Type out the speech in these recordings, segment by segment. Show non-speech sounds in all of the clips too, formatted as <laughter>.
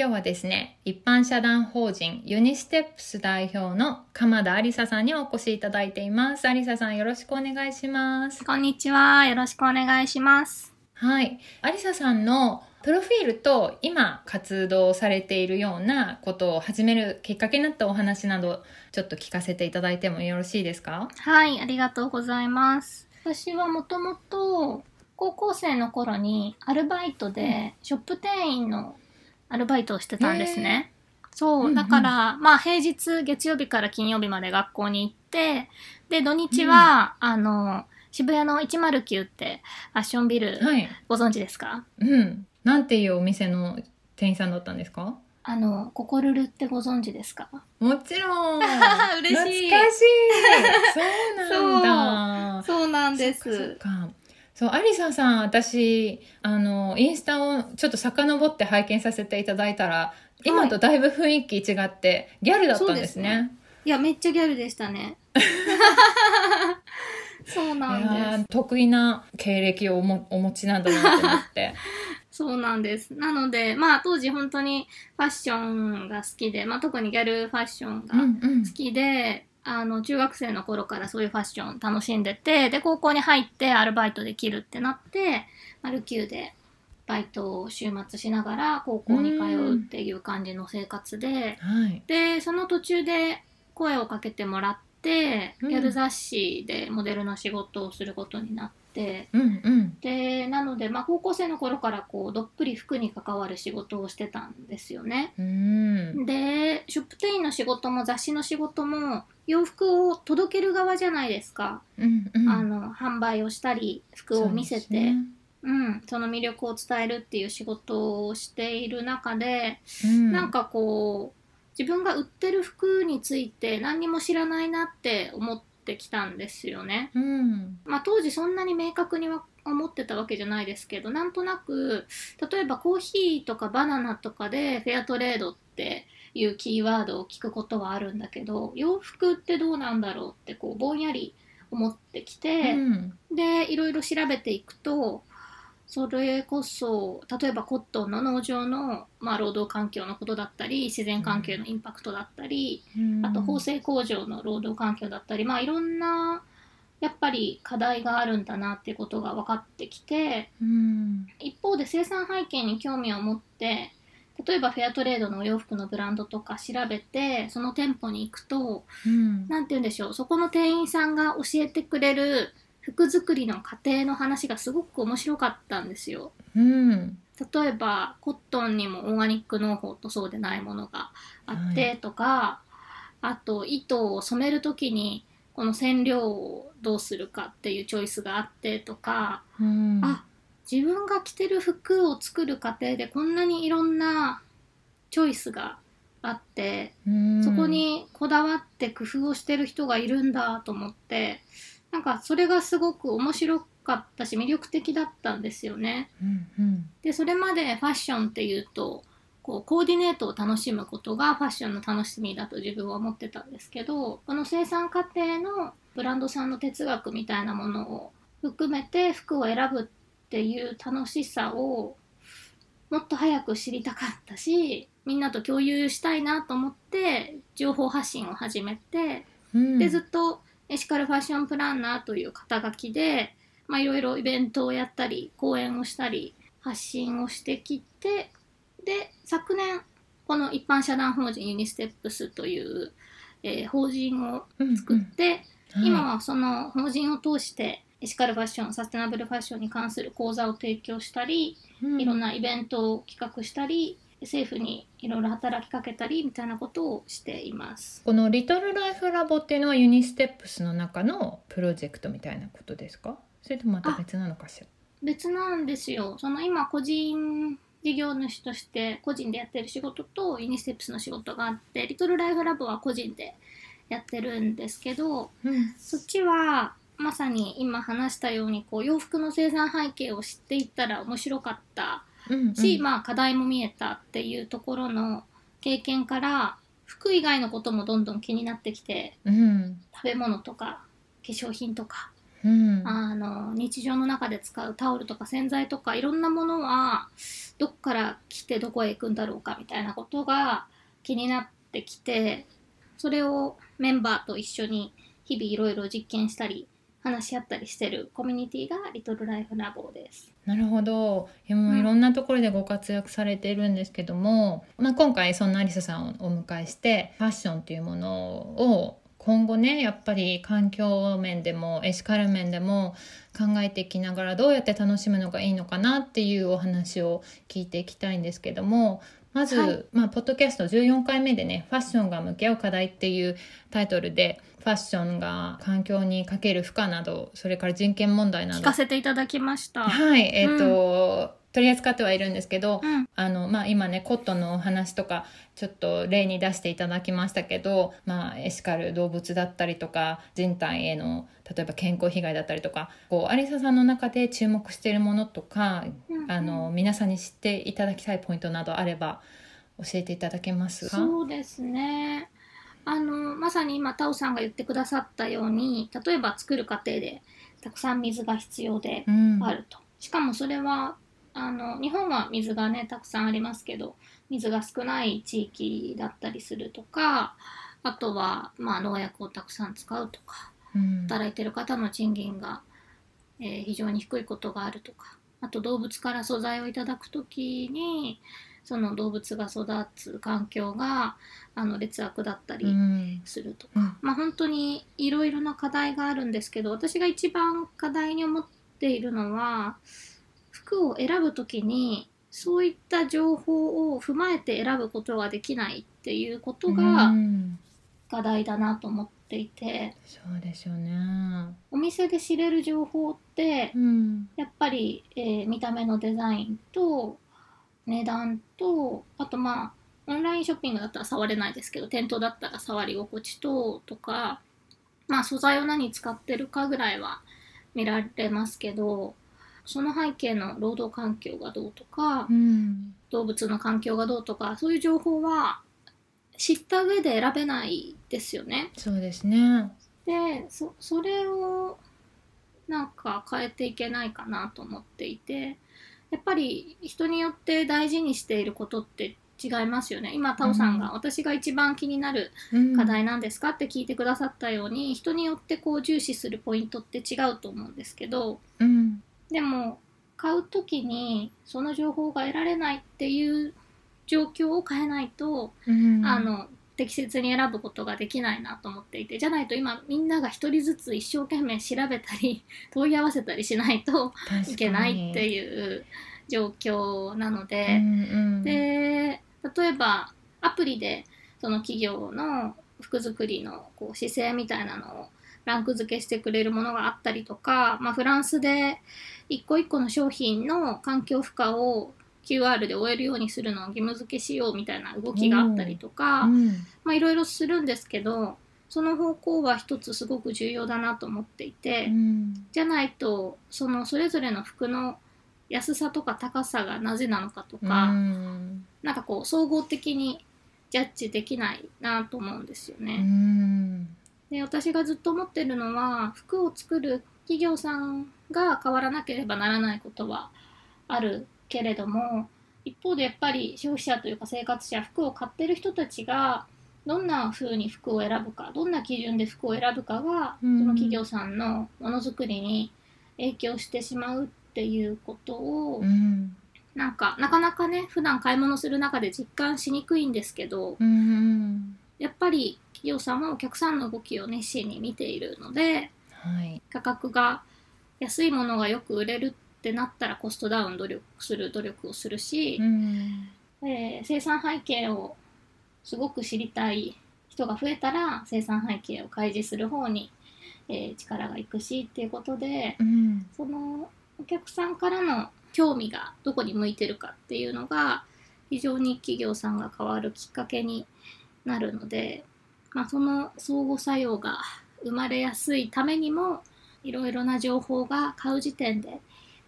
今日はですね、一般社団法人ユニステップス代表の鎌田ありささんにお越しいただいています。ありささんよろしくお願いします。こんにちは。よろしくお願いします。はい。ありささんのプロフィールと今活動されているようなことを始めるきっかけになったお話などちょっと聞かせていただいてもよろしいですか？はい、ありがとうございます。私はもともと高校生の頃にアルバイトでショップ店員のアルバイトをしてたんですね。そう、うんうんだから、まあ平日月曜日から金曜日まで学校に行って、で、土日は、あの、渋谷の109ってファッションビル、はい。ご存知ですか？うん。なんていうお店の店員さんだったんですか？あの、ココルルってご存知ですか？もちろん。<laughs> 嬉しい懐かしい。そうなんだ。<laughs> そうなんでそっかそう、アリサさん、私、あの、インスタをちょっと遡って拝見させていただいたら、今とだいぶ雰囲気違って、ギャルだったんですそうね。いや、めっちゃギャルでしたね。<laughs> そうなんです。ー得意な経歴をおもお持ちなんだなと思って。<laughs> そうなんです。なので、まあ当時本当にファッションが好きで、まあ特にギャルファッションが好きで、あの中学生の頃からそういうファッション楽しんでて、で高校に入ってアルバイトできるってなって、マルキューでバイトを週末しながら高校に通うっていう感じの生活で、はい。でその途中で声をかけてもらって、うんギャル雑誌でモデルの仕事をすることになってうんうん。でなので、まあ、高校生の頃からこうどっぷり服に関わる仕事をしてたんですよね。うん。でショップ店員の仕事も雑誌の仕事も洋服を届ける側じゃないですか、うんうん。あの販売をしたり服を見せてうん、その魅力を伝えるっていう仕事をしている中で、うん、なんかこう自分が売ってる服について何にも知らないなって思ってきたんですよね。うん。まあ、当時そんなに明確には思ってたわけじゃないですけどなんとなく例えばコーヒーとかバナナとかでフェアトレードっていうキーワードを聞くことはあるんだけど洋服ってどうなんだろうってこうぼんやり思ってきて、うんでいろいろ調べていくとそれこそ例えばコットンの農場の、まあ、労働環境のことだったり自然環境のインパクトだったり、うん。あと縫製工場の労働環境だったり、まあ、いろんなやっぱり課題があるんだなっていうことが分かってきてうん。一方で生産背景に興味を持って例えばフェアトレードのお洋服のブランドとか調べてその店舗に行くとうん。何て言うんでしょうそこの店員さんが教えてくれる服作りの過程の話がすごく面白かったんですよ。うん例えばコットンにもオーガニック農法とそうでないものがあってはとか、あと糸を染める時にこの染料をどうするかっていうチョイスがあってとか、うんあ自分が着てる服を作る過程でこんなにいろんなチョイスがあってうんそこにこだわって工夫をしてる人がいるんだと思ってなんかそれがすごく面白かったし魅力的だったんですよね。うんうんでそれまでファッションっていうとこうコーディネートを楽しむことがファッションの楽しみだと自分は思ってたんですけどこの生産過程のブランドさんの哲学みたいなものを含めて服を選ぶっていう楽しさをもっと早く知りたかったしみんなと共有したいなと思って情報発信を始めてうんでずっとエシカルファッションプランナーという肩書きでまあいろいろイベントをやったり講演をしたり発信をしてきてで昨年この一般社団法人ユニステップスという、えー法人を作って、うん今はその法人を通してエシカルファッションサステナブルファッションに関する講座を提供したり、いろんなイベントを企画したり政府にいろいろ働きかけたりみたいなことをしています。この Little Life Lab っていうのは unisteps の中のプロジェクトみたいなことですか？それともまた別なのかしら？別なんですよ。その今個人事業主として個人でやってる仕事と unisteps の仕事があって Little Life Lab は個人でやってるんですけどうん。そっちはまさに今話したようにこう洋服の生産背景を知っていったら面白かったうんし、まあ課題も見えたっていうところの経験から服以外のこともどんどん気になってきてうん。食べ物とか化粧品とかうん。あの日常の中で使うタオルとか洗剤とかいろんなものはどっから来てどこへ行くんだろうかみたいなことが気になってきてそれをメンバーと一緒に日々いろいろ実験したり話し合ったりしてるコミュニティがリトルライフラボです。なるほどいやもういろんなところでご活躍されているんですけども、まあ、今回そんなアリサさんをお迎えしてファッションっていうものを今後ねやっぱり環境面でもエシカル面でも考えていきながらどうやって楽しむのがいいのかなっていうお話を聞いていきたいんですけどもまず、はい。まあ、ポッドキャスト14回目でね「ファッションが向き合う課題」っていうタイトルでファッションが環境にかける負荷などそれから人権問題など。聞かせていただきました。はい、えっ、と、取り扱ってはいるんですけど、うん。あの、まあ、今ね、コットンのお話とか、ちょっと例に出していただきましたけど、まあ、エシカル動物だったりとか、人体への、例えば健康被害だったりとか、こう、アリサさんの中で注目しているものとか、うんあの、皆さんに知っていただきたいポイントなどあれば、教えていただけますか？そうですね。あのまさに今タオさんが言ってくださったように例えば作る過程でたくさん水が必要でうん。あると、しかもそれはあの日本は水がねたくさんありますけど水が少ない地域だったりするとかあとは、まあ、農薬をたくさん使うとかうん。働いてる方の賃金が、えー非常に低いことがあるとかあと動物から素材をいただく時にその動物が育つ環境があの劣悪だったうりん。するとか、うんまあ本当にいろいろな課題があるんですけど私が一番課題に思っているのは服を選ぶ時にそういった情報を踏まえて選ぶことができないっていうことうがん課題だなと思っていて、そうですよね。お店で知れる情報ってうん。やっぱり、えー見た目のデザインと値段とあとまあオンラインショッピングだったら触れないですけど店頭だったら触り心地ととかまあ素材を何使ってるかぐらいは見られますけどその背景の労働環境がどうとかうん。動物の環境がどうとかそういう情報は知った上で選べないですよね。そうですね。でそそれをなんか変えていけないかなと思っていてやっぱり人によって大事にしていることって違いますよね今タオさんが、うん私が一番気になるうん課題なんですかって聞いてくださったように人によってこう重視するポイントって違うと思うんですけどうん。でも買う時にその情報が得られないっていう状況を変えないとうんあの適切に選ぶことができないなと思っていてじゃないと今みんなが一人ずつ一生懸命調べたり <laughs> 問い合わせたりしないといけないってう。いう状況なのうで、んうん、で例えばアプリでその企業の服作りのこう姿勢みたいなのをランク付けしてくれるものがあったりとか、まあ、フランスで一個一個の商品の環境負荷を QR で終えるようにするのを義務付けしようみたいな動きがあったりとか、うん。まあいろいろするんですけどその方向は一つすごく重要だなと思っていて、うん。じゃないとそのそれぞれの服の安さとか高さがなぜなのかとか、うん。なんかこう総合的にジャッジできないなと思うんですようね。ん。で私がずっと思ってるのは服を作る企業さんが変わらなければならないことはあるけれども一方でやっぱり消費者というか生活者服を買ってる人たちがどんな風に服を選ぶかどんな基準で服を選ぶかが、うん。その企業さんのものづくりに影響してしまうっていうことを、うん。なんかなかなかね普段買い物する中で実感しにくいんですけど、うん。やっぱり企業さんはお客さんの動きを熱心に見ているのではい。価格が安いものがよく売れるってなったらコストダウン努力する努力をするしう、ん。えー生産背景をすごく知りたい人が増えたら生産背景を開示する方に、えー力がいくしっていうことでうん。そのお客さんからの興味がどこに向いてるかっていうのが非常に企業さんが変わるきっかけになるので、まあ、その相互作用が生まれやすいためにもいろいろな情報が買う時点で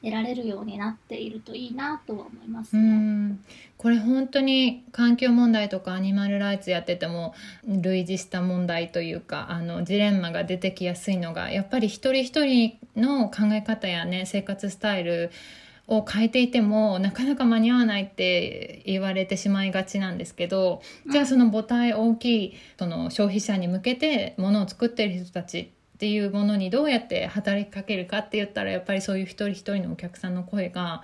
得られるようになっているといいなとは思いますね。うんこれ本当に環境問題とかアニマルライツやってても類似した問題というかあのジレンマが出てきやすいのがやっぱり一人一人の考え方やね生活スタイルを変えていてもなかなか間に合わないって言われてしまいがちなんですけどじゃあその母体大きいその消費者に向けてものを作ってる人たちっていうものにどうやって働きかけるかって言ったらやっぱりそういう一人一人のお客さんの声が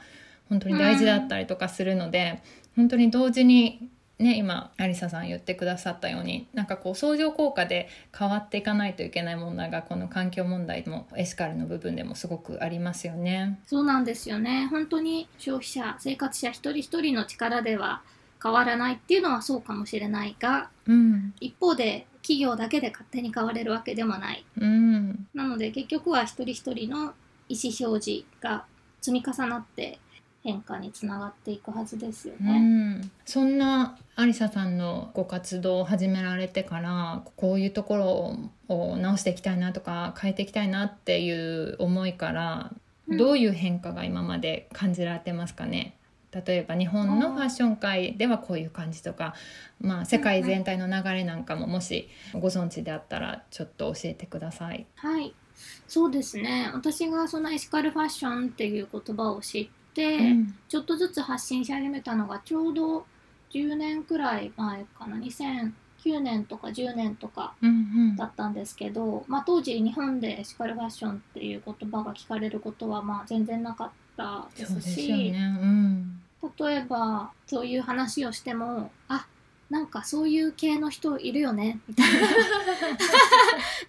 本当に大事だったりとかするので、本当に同時にね今アリサさん言ってくださったようになんかこう相乗効果で変わっていかないといけない問題がこの環境問題もエシカルの部分でもすごくありますよね。そうなんですよね。本当に消費者生活者一人一人の力では変わらないっていうのはそうかもしれないが、うん、一方で企業だけで勝手に変われるわけでもない、うん、なので結局は一人一人の意思表示が積み重なって変化につながっていくはずですよね。うん、そんなアリサさんのご活動を始められてからこういうところを直していきたいなとか変えていきたいなっていう思いからどういう変化が今まで感じられてますかね、例えば日本のファッション界ではこういう感じとか、まあ、世界全体の流れなんかももしご存知であったらちょっと教えてください。はい。そうですね。私がそのエシカルファッションっていう言葉を知って、うん、ちょっとずつ発信し始めたのがちょうど10年くらい前かな。2009年とか10年とかだったんですけど、うんうん、まあ、当時日本でエシカルファッションっていう言葉が聞かれることはまあ全然なかったですし。ね。うん例えばそういう話をしてもあなんかそういう系の人いるよねみたいな。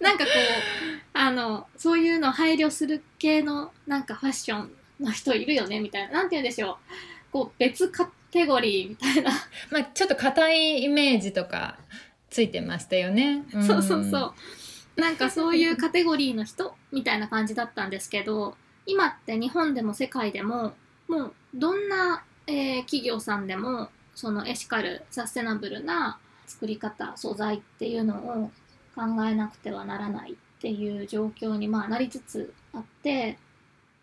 <laughs> なんかこうあのそういうの配慮する系のなんかファッションの人いるよねみたいな。なんて言うんでしょう。こう別カテゴリーみたいな。まあちょっと硬いイメージとかついてましたよね、うん、そうそうそう。なんかそういうカテゴリーの人みたいな感じだったんですけど今って日本でも世界でももうどんなえー、企業さんでもそのエシカルサステナブルな作り方素材っていうのを考えなくてはならないっていう状況にまあなりつつあって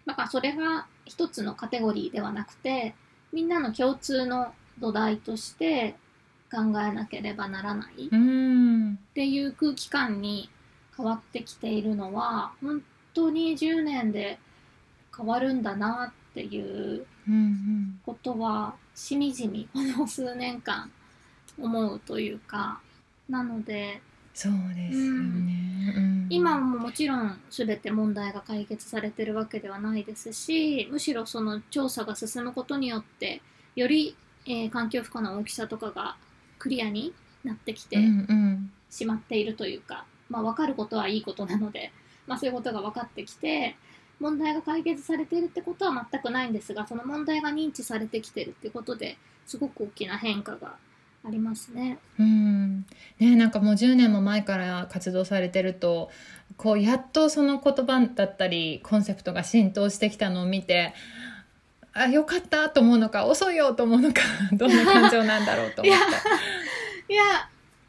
だからそれが一つのカテゴリーではなくてみんなの共通の土台として考えなければならないっていう空気感に変わってきているのは本当に10年で変わるんだなっていうことはしみじみこの数年間思うというか。なのでそうですよね、うん、今ももちろん全て問題が解決されてるわけではないですしむしろその調査が進むことによってより、えー、環境負荷の大きさとかがクリアになってきてしまっているというか、まあ、分かることはいいことなので、まあ、そういうことが分かってきて問題が解決されているってことは全くないんですがその問題が認知されてきてるってことですごく大きな変化がありますね。うんねなんかもう10年も前から活動されてるとこうやっとその言葉だったりコンセプトが浸透してきたのを見てあよかったと思うのか遅いよと思うのか <laughs> どんな感情なんだろうと思って。いや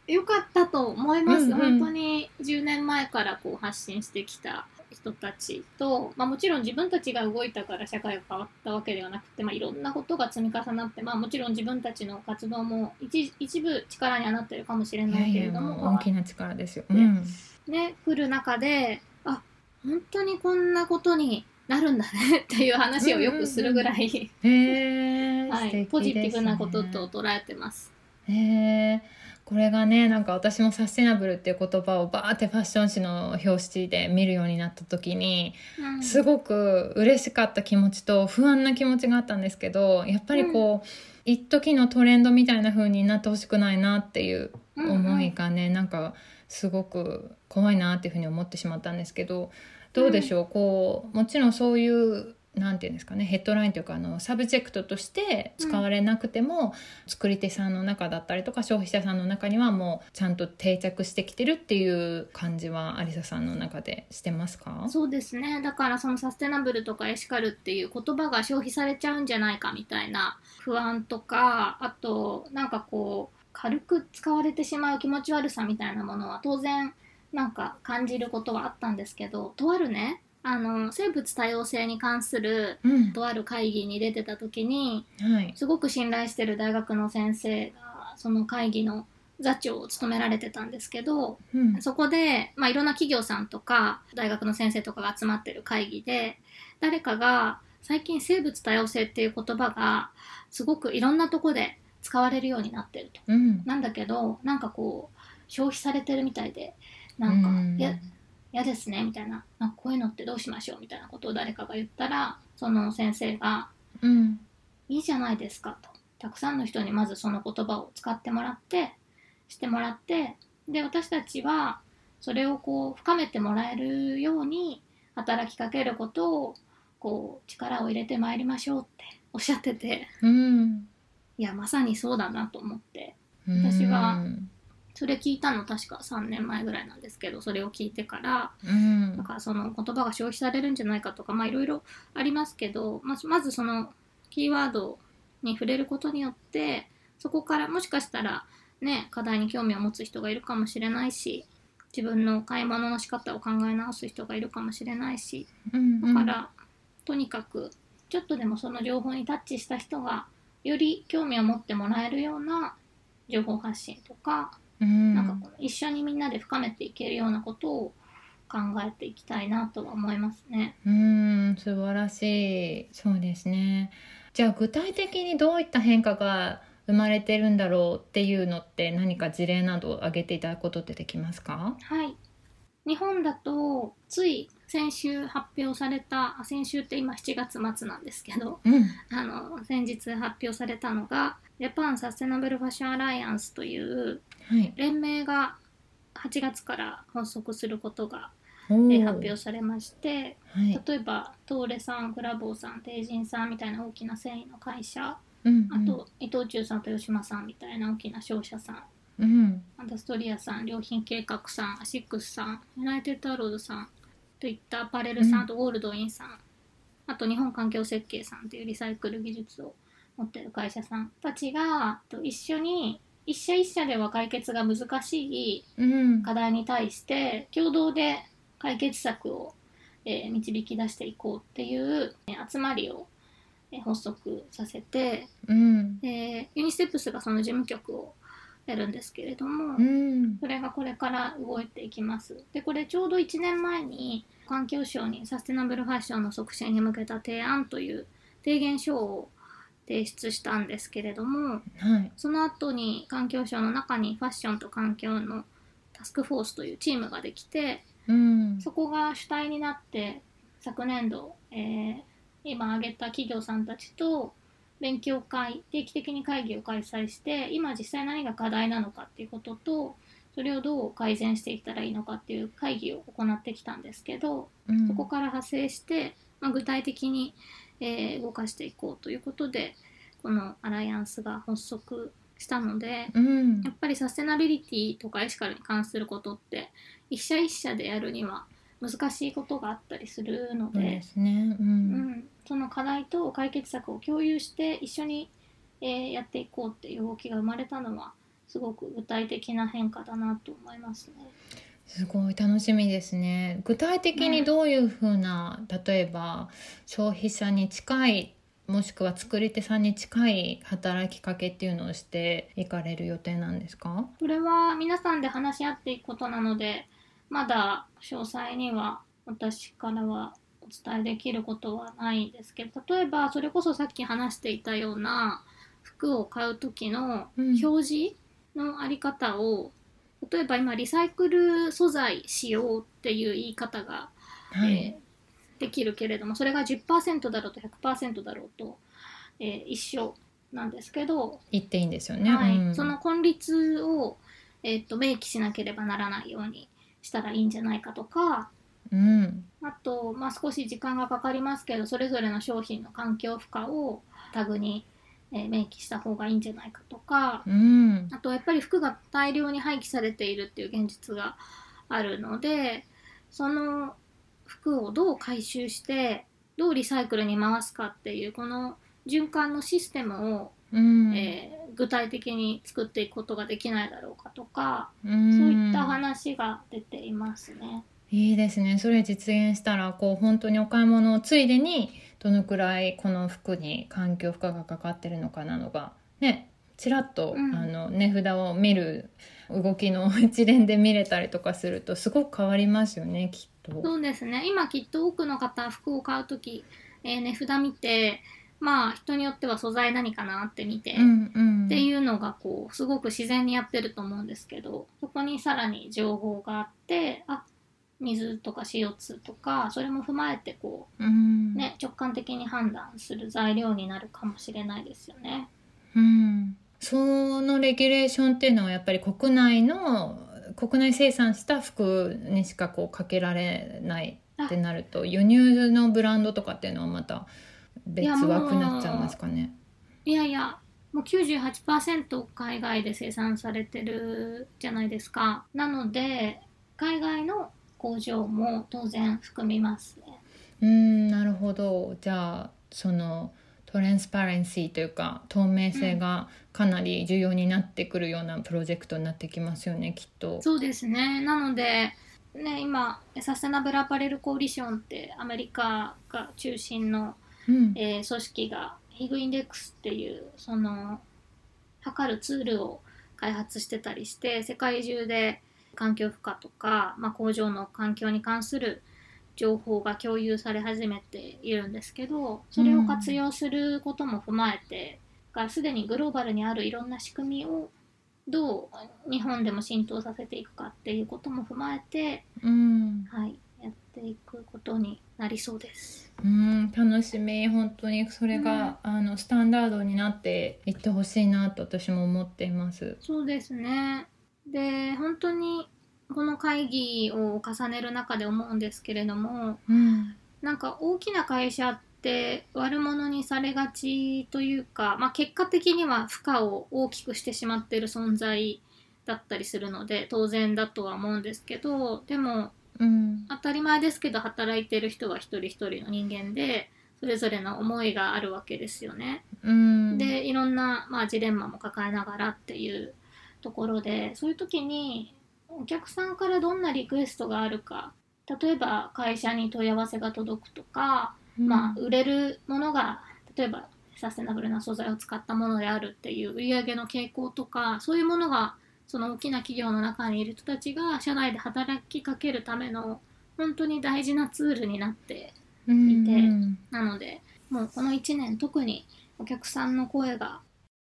よかったと思います、うんうん、本当に10年前からこう発信してきた人たちと、まあ、もちろん自分たちが動いたから社会が変わったわけではなくて、まあ、いろんなことが積み重なって、まあ、もちろん自分たちの活動も一一部力にはなってるかもしれないけれども大きな力ですよ、うん、ね来る中であ本当にこんなことになるんだね <laughs> っていう話をよくするぐらい、うんうん、<laughs> はい、ポジティブなことと捉えてます。へえこれがねなんか私もサステナブルっていう言葉をバーってファッション誌の表紙で見るようになった時に、うん、すごく嬉しかった気持ちと不安な気持ちがあったんですけどやっぱりこう、うん、一時のトレンドみたいな風になってほしくないなっていう思いがね、うんうん、なんかすごく怖いなっていうふうに思ってしまったんですけどどうでしょう、うん、こうもちろんそういうなんていうんですかねヘッドラインというかあのサブジェクトとして使われなくても、作り手さんの中だったりとか消費者さんの中にはもうちゃんと定着してきてるっていう感じはアリサさんの中でしてますか？そうですね。だからそのサステナブルとかエシカルっていう言葉が消費されちゃうんじゃないかみたいな不安とかあとなんかこう軽く使われてしまう気持ち悪さみたいなものは当然なんか感じることはあったんですけどとあるねあの生物多様性に関するうん。とある会議に出てた時にはい。すごく信頼してる大学の先生がその会議の座長を務められてたんですけどうん。そこで、まあ、いろんな企業さんとか大学の先生とかが集まってる会議で誰かが最近生物多様性っていう言葉がすごくいろんなとこで使われるようになってると。うん。なんだけどなんかこう消費されてるみたいでなんかうん嫌嫌ですねみたいな。なこういうのってどうしましょうみたいなことを誰かが言ったらその先生がうん「いいじゃないですか」と。たくさんの人にまずその言葉を使ってもらってしてもらってで私たちはそれをこう深めてもらえるように働きかけることをこう力を入れてまいりましょうっておっしゃってて。うん。いやまさにそうだなと思って。私はうんそれ聞いたの確か3年前ぐらいなんですけどそれを聞いてからうん。だからその言葉が消費されるんじゃないかとかまあいろいろありますけどまずまずそのキーワードに触れることによってそこからもしかしたらね課題に興味を持つ人がいるかもしれないし自分の買い物の仕方を考え直す人がいるかもしれないしうんだから、とにかくちょっとでもその情報にタッチした人がより興味を持ってもらえるような情報発信とかうんなんかこの一緒にみんなで深めていけるようなことを考えていきたいなとは思いますね。うーん素晴らしい。そうですね。じゃあ具体的にどういった変化が生まれてるんだろうっていうのって何か事例などを挙げていただくことってできますか？はい。日本だとつい先週発表されたあ先週って今7月末なんですけどうん。あの先日発表されたのがジャパンサステナブルファッションアライアンスというはい。連盟が8月から発足することが、おえーー発表されましてはい。例えばトーレさんグラボーさんテイジンさんみたいな大きな繊維の会社うんあと伊藤忠さん豊島さんみたいな大きな商社さんうん。アダストリアさん良品計画さんアシックスさんユナイテッドアローズさんといったアパレルさん、うんあとゴールドウインさんあと日本環境設計さんというリサイクル技術を持っている会社さんたちがと一緒に一社一社では解決が難しいうん。課題に対して共同で解決策を、えー導き出していこうっていうえー集まりをえー発足させてうん。でユニステップスがその事務局をやるんですけれども、うん。それがこれから動いていきます。で、これちょうど1年前に環境省にサステナブルファッションの促進に向けた提案という提言書を提出したんですけれども、はい。その後に環境省の中にファッションと環境のタスクフォースというチームができて、うん。そこが主体になって昨年度、えー今挙げた企業さんたちと勉強会定期的に会議を開催して今実際何が課題なのかっていうこととそれをどう改善していったらいいのかっていう会議を行ってきたんですけどうん。そこから派生して、まあ、具体的に、えー動かしていこうということでこのアライアンスが発足したのでうん。やっぱりサステナビリティとかエシカルに関することって一社一社でやるには難しいことがあったりするのでそうん、その課題と解決策を共有して一緒に、えーやっていこうっていう動きが生まれたのはすごく具体的な変化だなと思いますね。すごい楽しみですね。具体的にどういうふうな、例えば消費者に近いもしくは作り手さんに近い働きかけっていうのをしていかれる予定なんですか？これは皆さんで話し合っていくことなのでまだ詳細には私からはお伝えできることはないんですけど例えばそれこそさっき話していたような服を買う時のうん。表示のあり方を、例えば今リサイクル素材使用っていう言い方が、はい、えーできるけれどもそれが10%だろうと100%だろうと、えー一緒なんですけど言っていいんですよね、はい。うん。その根率を、えー、と明記しなければならないようにしたらいいんじゃないかとかうん。あと、まあ、少し時間がかかりますけどそれぞれの商品の環境負荷をタグに、えー明記した方がいいんじゃないかとかうん。あとやっぱり服が大量に廃棄されているっていう現実があるのでその服をどう回収してどうリサイクルに回すかっていうこの循環のシステムを、うん。えー具体的に作っていくことができないだろうかとか、うん。そういった話が出ていますね。いいですね。それ実現したらこう本当にお買い物をついでにどのくらいこの服に環境負荷がかかってるのかなのがねちらっと、うん。あの値札を見る動きの一連で見れたりとかするとすごく変わりますよねきっと。そうですね。今きっと多くの方服を買う時、えー値札見てまあ人によっては素材何かなって見て、うんうん、っていうのがこうすごく自然にやってると思うんですけどそこにさらに情報があってあ水とか CO2 とかそれも踏まえてこうんう、ね、直感的に判断する材料になるかもしれないですよね。うん、そのレギュレーションっていうのはやっぱり国内の国内生産した服にしかこうかけられないってなると輸入のブランドとかっていうのはまた別枠になっちゃいますかね。いやいやもう98%海外で生産されてるじゃないですか。なので海外の工場も当然含みますね。うんなるほどじゃあそのトレンスパレンシーというか透明性がかなり重要になってくるようなプロジェクトになってきますよねきっと。そうですね。なので、ね、今、サステナブルアパレルコーディションってアメリカが中心の、うんえー組織がヒグインデックスっていうその測るツールを開発してたりして世界中で環境負荷とか、まあ、工場の環境に関する情報が共有され始めているんですけどそれを活用することも踏まえて、がすでにグローバルにあるいろんな仕組みをどう日本でも浸透させていくかっていうことも踏まえて、うんはい、やっていくことになりそうです。うん楽しみ本当にそれが、あのスタンダードになっていってほしいなと私も思っています。そうですね。で、本当にこの会議を重ねる中で思うんですけれども、うんなんか大きな会社って悪者にされがちというか、まあ、結果的には負荷を大きくしてしまっている存在だったりするので当然だとは思うんですけどでもうん当たり前ですけど働いてる人は一人一人の人間でそれぞれの思いがあるわけですよね。うんでいろんな、まあ、ジレンマも抱えながらっていうところでそういう時にお客さんからどんなリクエストがあるか例えば会社に問い合わせが届くとか、まあ、売れるものが例えばサステナブルな素材を使ったものであるっていう売り上げの傾向とかそういうものがその大きな企業の中にいる人たちが社内で働きかけるための本当に大事なツールになってうんいてうんなのでもうこの1年特にお客さんの声が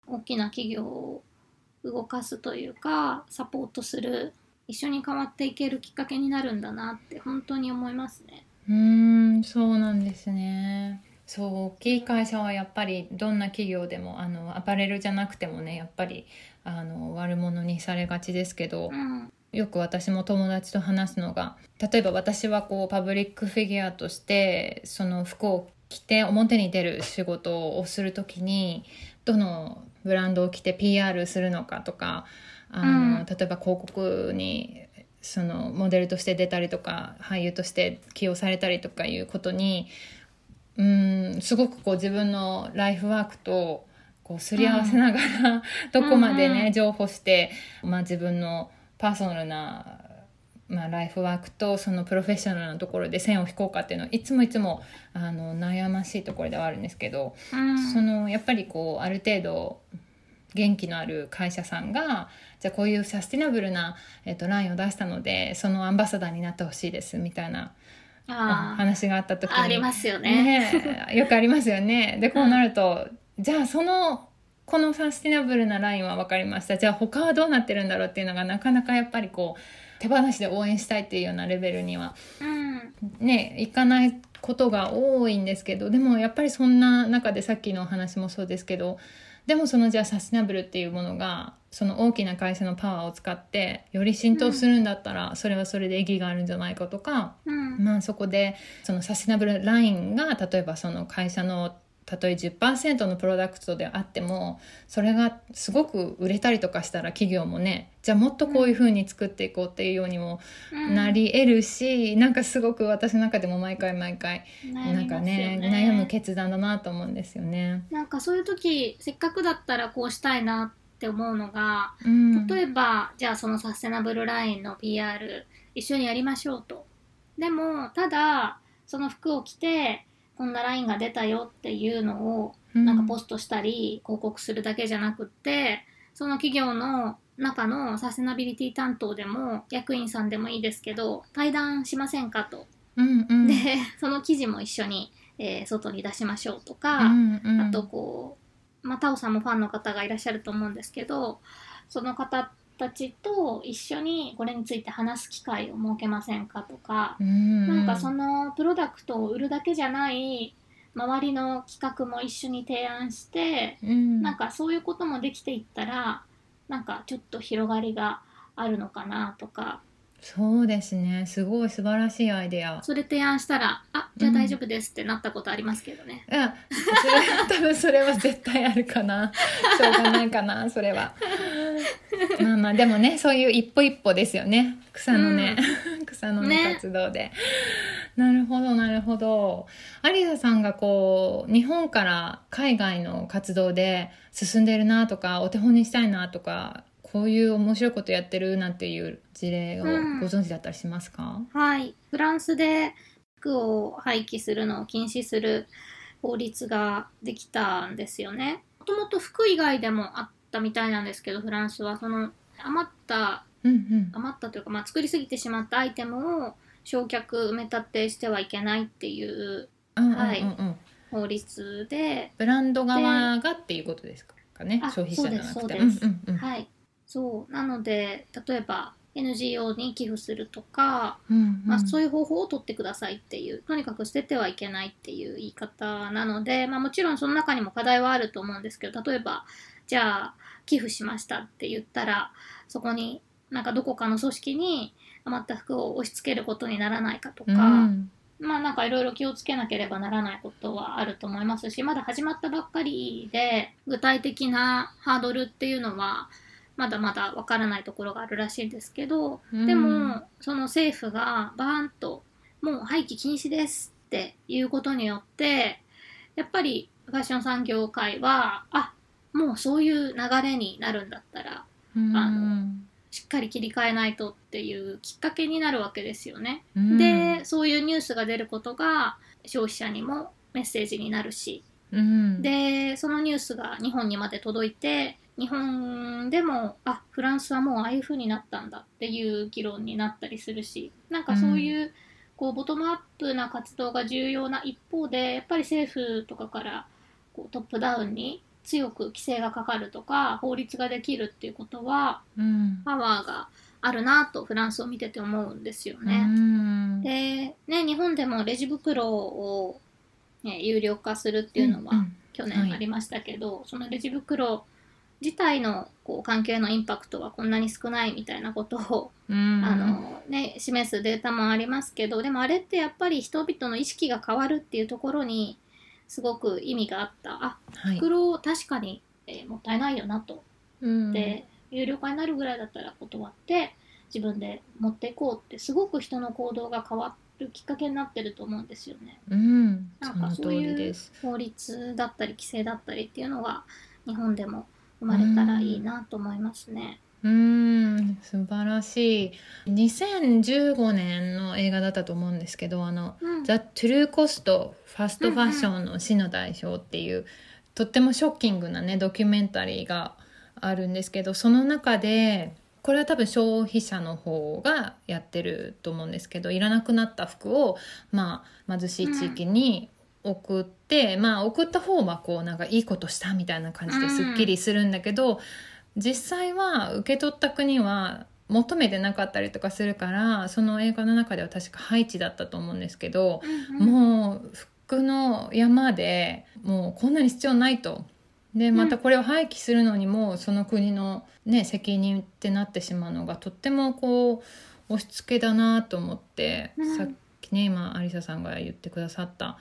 大きな企業を動かすというかサポートする一緒に変わっていけるきっかけになるんだなって本当に思いますね。うーんそうなんですねそう大きい会社はやっぱりどんな企業でもあのアパレルじゃなくてもねやっぱりあの悪者にされがちですけど、うんよく私も友達と話すのが例えば私はこうパブリックフィギュアとしてその服を着て表に出る仕事をする時にどのブランドを着て PR するのかとかあの、うん。例えば広告にそのモデルとして出たりとか俳優として起用されたりとかいうことにうんすごくこう自分のライフワークとこうすり合わせながら、<laughs> どこまでね、うんうん。譲歩して、まあ、自分のパーソナルな、まあ、ライフワークとそのプロフェッショナルなところで線を引こうかっていうのはいつもいつもあの悩ましいところではあるんですけど、うんそのやっぱりこうある程度元気のある会社さんがじゃあこういうサスティナブルな、えっとラインを出したのでそのアンバサダーになってほしいですみたいな話があった時にありますよね。ねえよくありますよね。でこうなると、じゃあそのこのサスティナブルなラインは分かりました。じゃあ他はどうなってるんだろうっていうのがなかなかやっぱりこう手放しで応援したいっていうようなレベルにはうん。ねいかないことが多いんですけどでもやっぱりそんな中でさっきのお話もそうですけどでもそのじゃあサステナブルっていうものがその大きな会社のパワーを使ってより浸透するんだったら、それはそれで意義があるんじゃないかとか、うん。まあ、そこでそのサステナブルラインが例えばその会社のたとえ10%のプロダクトであってもそれがすごく売れたりとかしたら企業もねじゃあもっとこういうふうに作っていこうっていうようにもうん。なり得るし、なんかすごく私の中でも毎回毎回なんかね悩む決断だなと思うんですよね。なんかそういう時せっかくだったらこうしたいなって思うのがうん、例えばじゃあそのサステナブルラインの PR 一緒にやりましょうと。でもただその服を着てこんなラインが出たよっていうのをなんかポストしたり広告するだけじゃなくってその企業の中のサステナビリティ担当でも役員さんでもいいですけど対談しませんかと。うんうん、でその記事も一緒に、えー外に出しましょうとか、うんうん、あとこう、まあ、タオさんもファンの方がいらっしゃると思うんですけどその方たちと一緒にこれについて話す機会を設けませんかとか、うん、なんかそのプロダクトを売るだけじゃない周りの企画も一緒に提案して、うん、なんかそういうこともできていったらなんかちょっと広がりがあるのかなとかそうですね。すごい素晴らしいアイデア。それ提案したら「あじゃあ大丈夫です」ってなったことありますけどね。いやそれは多分それは絶対あるかな。<laughs> しょうがないかなそれは。まあまあでもねそういう一歩一歩ですよね。草のね、<laughs> 草のねね。活動で、なるほどなるほど。有田さんがこう日本から海外の活動で進んでるなとかお手本にしたいなとかこういう面白いことやってるなんていう事例をうん。ご存知だったりしますか、はい。フランスで服を廃棄するのを禁止する法律ができたんですよね。もともと服以外でもあったみたいなんですけど、フランスはその余った、うんうん。余ったというか、まあ、作りすぎてしまったアイテムを焼却、埋め立てしてはいけないっていううんうんうんうん。はい。法律で、ブランド側がっていうことですかね？あ消費者じゃなくて。そうですそうです。んうんうん。はい。そう。なので、例えば NGO に寄付するとか、うんまあ、そういういう方法を取ってくださいっていうとにかく捨ててはいけないっていう言い方なので、まあ、もちろんその中にも課題はあると思うんですけど例えばじゃあ寄付しましたって言ったらそこになんかどこかの組織に余った服を押し付けることにならないかとか、うんまあなんかいろいろ気をつけなければならないことはあると思いますしまだ始まったばっかりで具体的なハードルっていうのはまだまだわからないところがあるらしいんですけど、うん。でもその政府がバーンともう廃棄禁止ですっていうことによってやっぱりファッション産業界はあもうそういう流れになるんだったらうん。あのしっかり切り替えないとっていうきっかけになるわけですよね。うん。でそういうニュースが出ることが消費者にもメッセージになるし。うん。でそのニュースが日本にまで届いて日本でもあフランスはもうああいう風になったんだっていう議論になったりするしなんかそういう,、こうボトムアップな活動が重要な一方でやっぱり政府とかからこうトップダウンに強く規制がかかるとか法律ができるっていうことはうん。パワーがあるなとフランスを見てて思うんですようね。ん。で、ね、日本でもレジ袋を、ね、有料化するっていうのはん去年ありましたけど、そのレジ袋自体のこう関係のインパクトはこんなに少ないみたいなことを、うん。あのね、示すデータもありますけどでもあれってやっぱり人々の意識が変わるっていうところにすごく意味があった。あはい。袋確かに、えーもったいないよなと。うん。で有料化になるぐらいだったら断って自分で持っていこうってすごく人の行動が変わるきっかけになってると思うんですよね。うん。なんかそういう法律だったり規制だったりっていうのが日本でも生まれたらいいなと思いますね。うん素晴らしい。2015年の映画だったと思うんですけどあのうん。ザ・トゥルーコストファストファッションの死の代表っていう、とってもショッキングなねドキュメンタリーがあるんですけどその中でこれは多分消費者の方がやってると思うんですけどいらなくなった服を、まあ、貧しい地域に送って、まあ送った方はこうなんかいいことしたみたいな感じですっきりするんだけど、実際は受け取った国は求めてなかったりとかするからその映画の中では確かハイチだったと思うんですけど、うんうん。もう服の山でもうこんなに必要ないと。でまたこれを廃棄するのにもその国の、ね、責任ってなってしまうのがとってもこう押し付けだなと思って、うん。さっきね今アリサさんが言ってくださった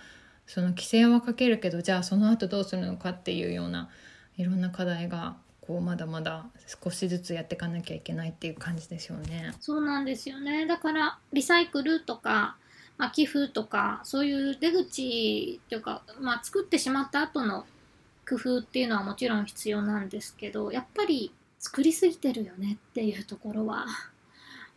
その規制はかけるけどじゃあその後どうするのかっていうようないろんな課題がこうまだまだ少しずつやっていかなきゃいけないっていう感じでしょうね。そうなんですよね。だから、リサイクルとか、ま、寄付とか、そういう出口というか、まあ、作ってしまった後の工夫っていうのはもちろん必要なんですけど、やっぱり作りすぎてるよねっていうところは、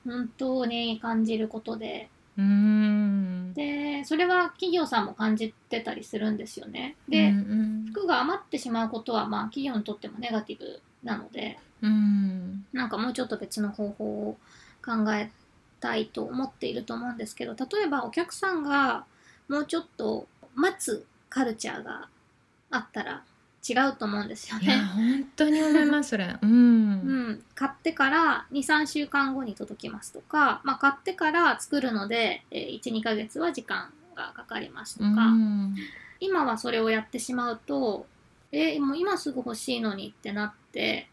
本当に感じることで、うーん。で、それは企業さんも感じてたりするんですよね。で、うん。服が余ってしまうことは、まあ、企業にとってもネガティブなので、うん。なんかもうちょっと別の方法を考えたいと思っていると思うんですけど例えばお客さんがもうちょっと待つカルチャーがあったら違うと思うんですよね。本当に思いますそれ。<laughs> うんうん、買ってから23週間後に届きますとか、まあ、買ってから作るので、えー12ヶ月は時間がかかりますとか、うん今はそれをやってしまうと、えーもう今すぐ欲しいのにってなって、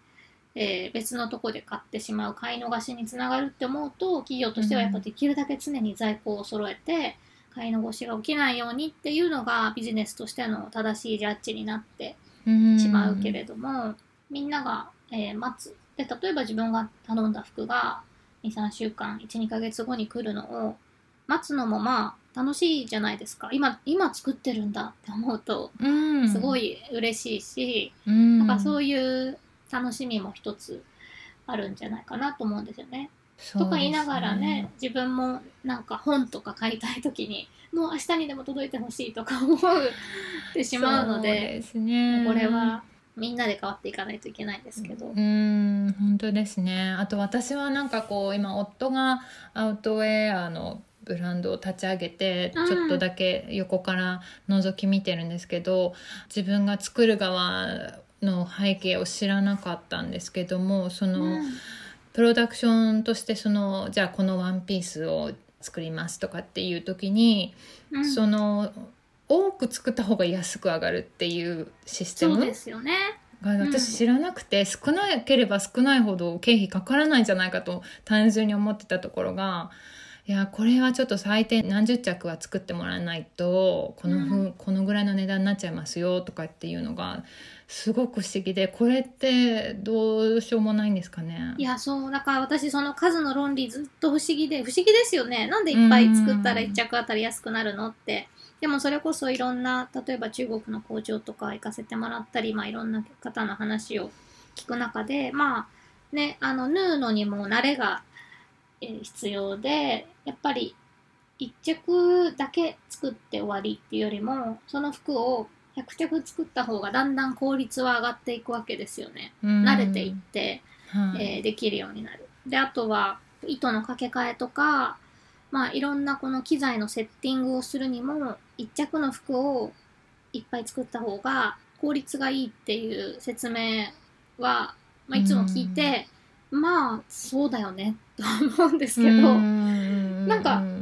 えー別のとこで買ってしまう買い逃しにつながるって思うと企業としてはやっぱできるだけ常に在庫を揃えて買い逃しが起きないようにっていうのがビジネスとしての正しいジャッジになってしまうけれども、みんなが、えー待つ。で例えば自分が頼んだ服が23週間12ヶ月後に来るのを待つのもまあ楽しいじゃないですか。今今作ってるんだって思うとうん。すごい嬉しいし、うん。なんかそういう楽しみも一つあるんじゃないかなと思うんですよね。とか言いながらね自分もなんか本とか買いたい時にもう明日にでも届いてほしいとか思ってしまうのでですね。これはみんなで変わっていかないといけないんですけど。うん本当ですね。あと私はなんかこう今夫がアウトウェアのブランドを立ち上げてうん。ちょっとだけ横から覗き見てるんですけど、自分が作る側の背景を知らなかったんですけどもその、うんプロダクションとしてそのじゃあこのワンピースを作りますとかっていう時に、うん。その多く作った方が安く上がるっていうシステム？そうですよね。私知らなくて、少なければ少ないほど経費かからないんじゃないかと単純に思ってたところがいやこれはちょっと最低何十着は作ってもらわないとこのふ、うん。このぐらいの値段になっちゃいますよとかっていうのがすごく不思議でこれってどうしようもないんですかね？いやそうだから私その数の論理ずっと不思議で不思議ですよね。なんでいっぱい作ったら1着あたり安くなるのって。でもそれこそいろんな例えば中国の工場とか行かせてもらったり、まあ、いろんな方の話を聞く中でまあねあの縫うのにも慣れが、えー必要でやっぱり1着だけ作って終わりっていうよりもその服を100着作った方がだんだん効率は上がっていくわけですよね。うん。慣れていって、はい。えーできるようになる。であとは糸の掛け替えとか、まあ、いろんなこの機材のセッティングをするにも一着の服をいっぱい作った方が効率がいいっていう説明は、まあ、いつも聞いて、まあそうだよねと思うんですけど、うんなんかうん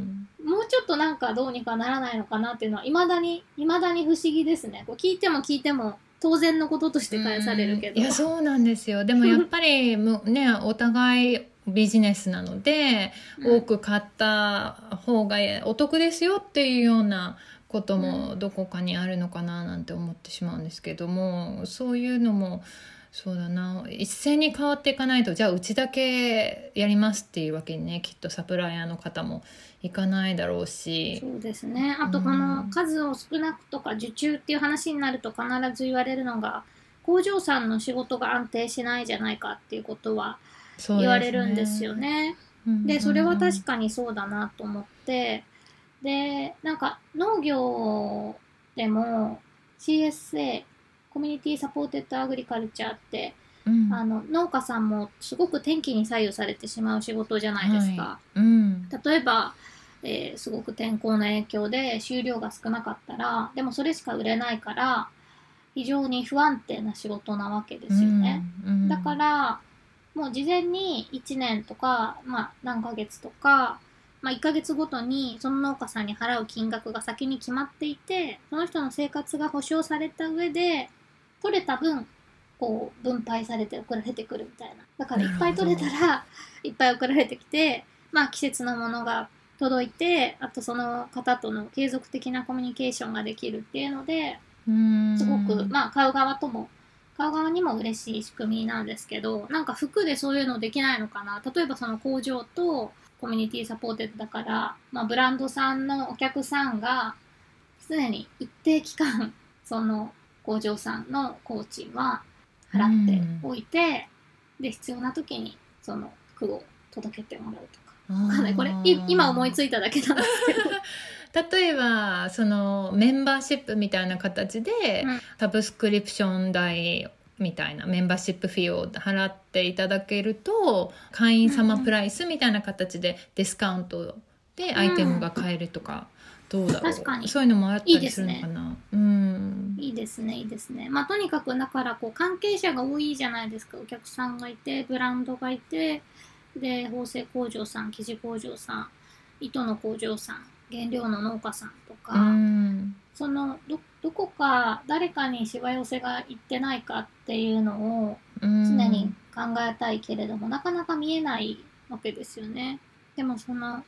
もうちょっとなんかどうにかならないのかなっていうのはいまだに未だに不思議ですね。こう聞いても聞いても当然のこととして返されるけど。うんいやそうなんですよでもやっぱり <laughs> むねお互いビジネスなので、うん多く買った方がお得ですよっていうようなこともどこかにあるのかななんて思ってしまうんですけどもそういうのもそうだな一斉に変わっていかないとじゃあうちだけやりますっていうわけにねきっとサプライヤーの方もいかないだろうし。そうですね。あとこの数を少なくとか受注っていう話になると必ず言われるのが工場さんの仕事が安定しないじゃないかっていうことは言われるんですよね。うんでそれは確かにそうだなと思ってでなんか農業でも CSA コミュニティサポーテッドアグリカルチャーってうん。あの農家さんもすごく天気に左右されてしまう仕事じゃないですか。はい。うん。例えば、えーすごく天候の影響で収量が少なかったらでもそれしか売れないから非常に不安定な仕事なわけですよね、うん。うん。だからもう事前に1年とか、まあ、何ヶ月とか、まあ、1ヶ月ごとにその農家さんに払う金額が先に決まっていてその人の生活が保障された上で取れた分こう分配されて送られてくるみたいな。だからいっぱい取れたら <laughs> いっぱい送られてきてまあ季節のものが届いてあとその方との継続的なコミュニケーションができるっていうのですごくまあ買う側とも買う側にも嬉しい仕組みなんですけどなんか服でそういうのできないのかな。例えばその工場とコミュニティサポーテッドだから、まあ、ブランドさんのお客さんが常に一定期間その工場さんの工賃は払っておいて、うん、で必要な時にその服を届けてもらうとか。かんない。これ今思いついただけなんですけど。<laughs> 例えばそのメンバーシップみたいな形で、うん、サブスクリプション代みたいなメンバーシップフィーを払っていただけると会員様プライスみたいな形でディスカウントでアイテムが買えるとか、どうだろう。確かに。そういうのもあったりするのかな。いいですねいいですね。まあとにかくだからこう関係者が多いじゃないですか。お客さんがいてブランドがいてで縫製工場さん生地工場さん糸の工場さん原料の農家さんとか、そのどどこか誰かにしわ寄せがいってないかっていうのを常に考えたいけれども、なかなか見えないわけですよね。でもその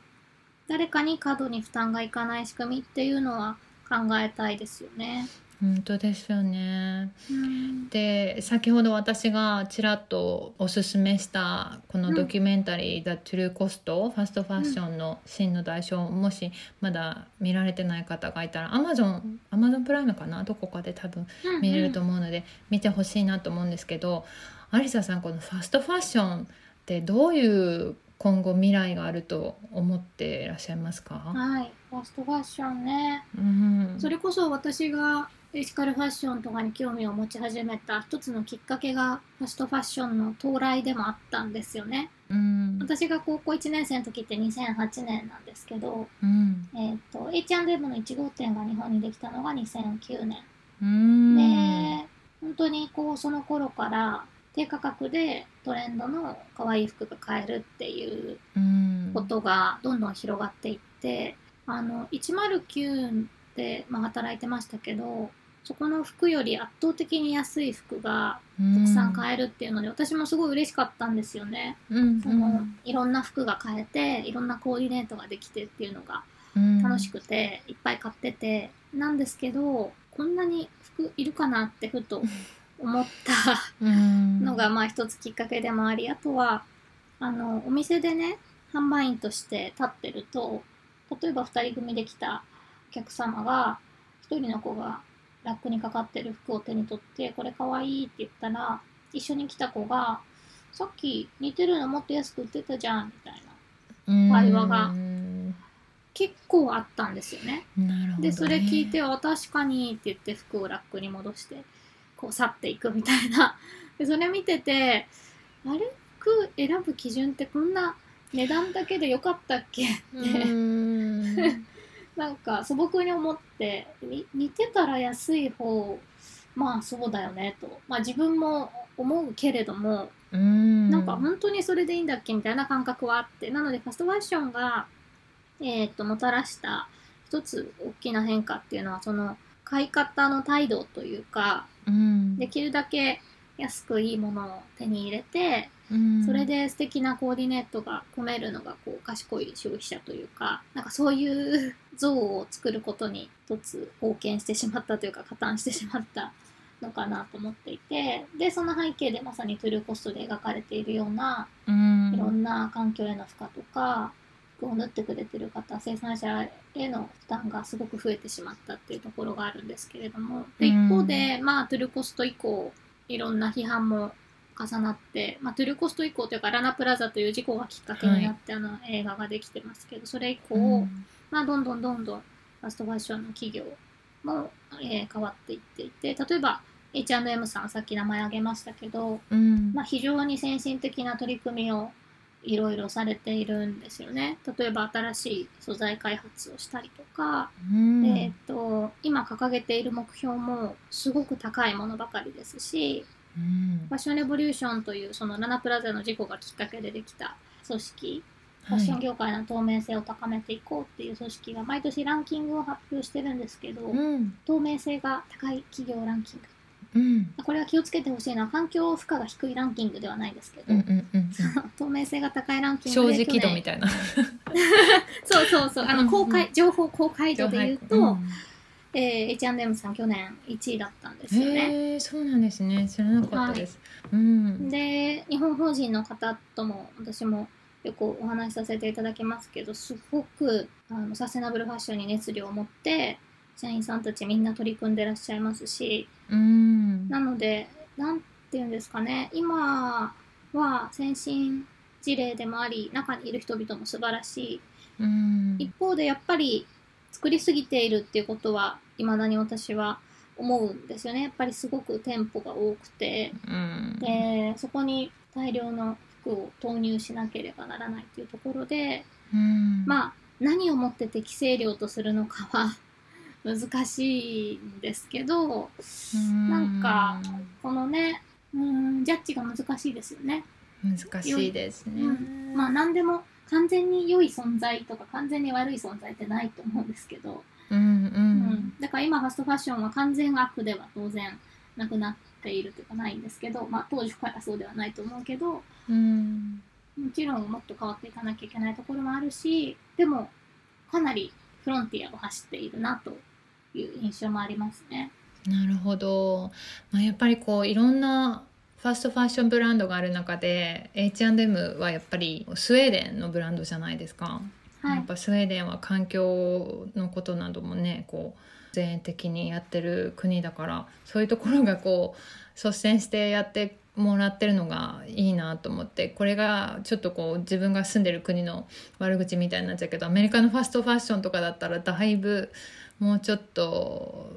誰かに過度に負担がいかない仕組みっていうのは考えたいですよね。本当ですよね。うん、で先ほど私がちらっとおすすめしたこのドキュメンタリー「The True Cost」ファストファッションの真の代償、もしまだ見られてない方がいたら Amazon, Amazon プライムかな？どこかで多分見れると思うので見てほしいなと思うんですけどアリサさんこのファストファッションってどういう今後未来があると思っていらっしゃいますか？はい。ファストファッションね、うん、それこそ私がエシカルファッションとかに興味を持ち始めた一つのきっかけがファストファッションの到来でもあったんですよね。うん、私が高校1年生の時って2008年なんですけど、うん、えーと、H&M の1号店が日本にできたのが2009年。うん、で本当にこうその頃から低価格でトレンドの可愛い服が買えるっていうことがどんどん広がっていってあの109で、まあ、働いてましたけどそこの服より圧倒的に安い服がたくさん買えるっていうので、私もすごい嬉しかったんですよね、うん、そのいろんな服が買えていろんなコーディネートができてっていうのが楽しくて、いっぱい買っててなんですけどこんなに服いるかなってふと思ったのがまあ一つきっかけでもありあとはあのお店でね販売員として立ってると例えば2人組で来たお客様が1人の子がラックにかかってる服を手に取ってこれかわいいって言ったら一緒に来た子がさっき似てるのもっと安く売ってたじゃんみたいな会話が結構あったんですよね。ね。でそれ聞いては確かにって言って服をラックに戻してこう去っていくみたいな。<laughs> でそれ見ててあれ服選ぶ基準ってこんな値段だけでよかったっけ？って。<laughs> なんか素朴に思って似てたら安い方まあそうだよねと、まあ、自分も思うけれどもん。なんか本当にそれでいいんだっけみたいな感覚はあって。なのでファストファッションが、えー、っともたらした一つ大きな変化っていうのはその買い方の態度というかできるだけ安くいいものを手に入れてそれで素敵なコーディネートが組めるのがこう賢い消費者というかなんかそういう像を作ることに一つ貢献してしまったというか加担してしまったのかなと思っていてでその背景でまさにトゥルーコストで描かれているようないろんな環境への負荷とか服を縫ってくれてる方生産者への負担がすごく増えてしまったっていうところがあるんですけれどもで一方でまあトゥルーコスト以降いろんな批判も重なって、まあ、トゥルコスト以降というかラナプラザという事故がきっかけになって、はい、あの映画ができてますけどそれ以降、うん、まあ、どんどんどんどんファストファッションの企業も、えー、変わっていっていて例えば H&M さんさっき名前挙げましたけど、うん、まあ、非常に先進的な取り組みをいろいろされているんですよね。例えば新しい素材開発をしたりとか、うん、えーと今掲げている目標もすごく高いものばかりですし、ファッションレボリューションというそのラナプラザの事故がきっかけでできた組織ファッション業界の透明性を高めていこうっていう組織が毎年ランキングを発表してるんですけど、うん、透明性が高い企業ランキングうん。これは気をつけてほしいのは環境負荷が低いランキングではないですけど、うんうんうん透明性が高いランキン正グで直度みたいな。そうそうそう。あうんうんの公開、情報公開度で言うと、うんえー、H&M さん去年1位だったんですよね。へえそうなんですね。知らなかったです、うん。で日本法人の方とも私もよくお話しさせていただきますけどすごくあのサステナブルファッションに熱量を持って社員さんたちみんな取り組んでらっしゃいますしうん。なのでなんていうんですかね。今は先進事例でもあり中にいる人々も素晴らしい。うん。一方でやっぱり作りすぎているっていうことは未だに私は思うんですよね。やっぱりすごく店舗が多くて。うん。でそこに大量の服を投入しなければならないっていうところでうん。まあ何をもって適正量とするのかは難しいんですけどなんかこのねうんジャッジが難しいですよね。難しいですね、うん。まあ何でも完全に良い存在とか完全に悪い存在ってないと思うんですけど、うんううん。ん、だから今ファストファッションは完全悪では当然なくなっているというかないんですけど、まあ、当時からそうではないと思うけどうん。もちろんもっと変わっていかなきゃいけないところもあるしでもかなりフロンティアを走っているなという印象もありますね。なるほど、まあ、やっぱりこういろんなファストファッションブランドがある中で H&M はやっぱりスウェーデンのブランドじゃないですか、はい。やっぱスウェーデンは環境のことなどもねこう全的にやってる国だからそういうところがこう率先してやってもらってるのがいいなと思ってこれがちょっとこう自分が住んでる国の悪口みたいになっちゃうけどアメリカのファストファッションとかだったらだいぶもうちょっと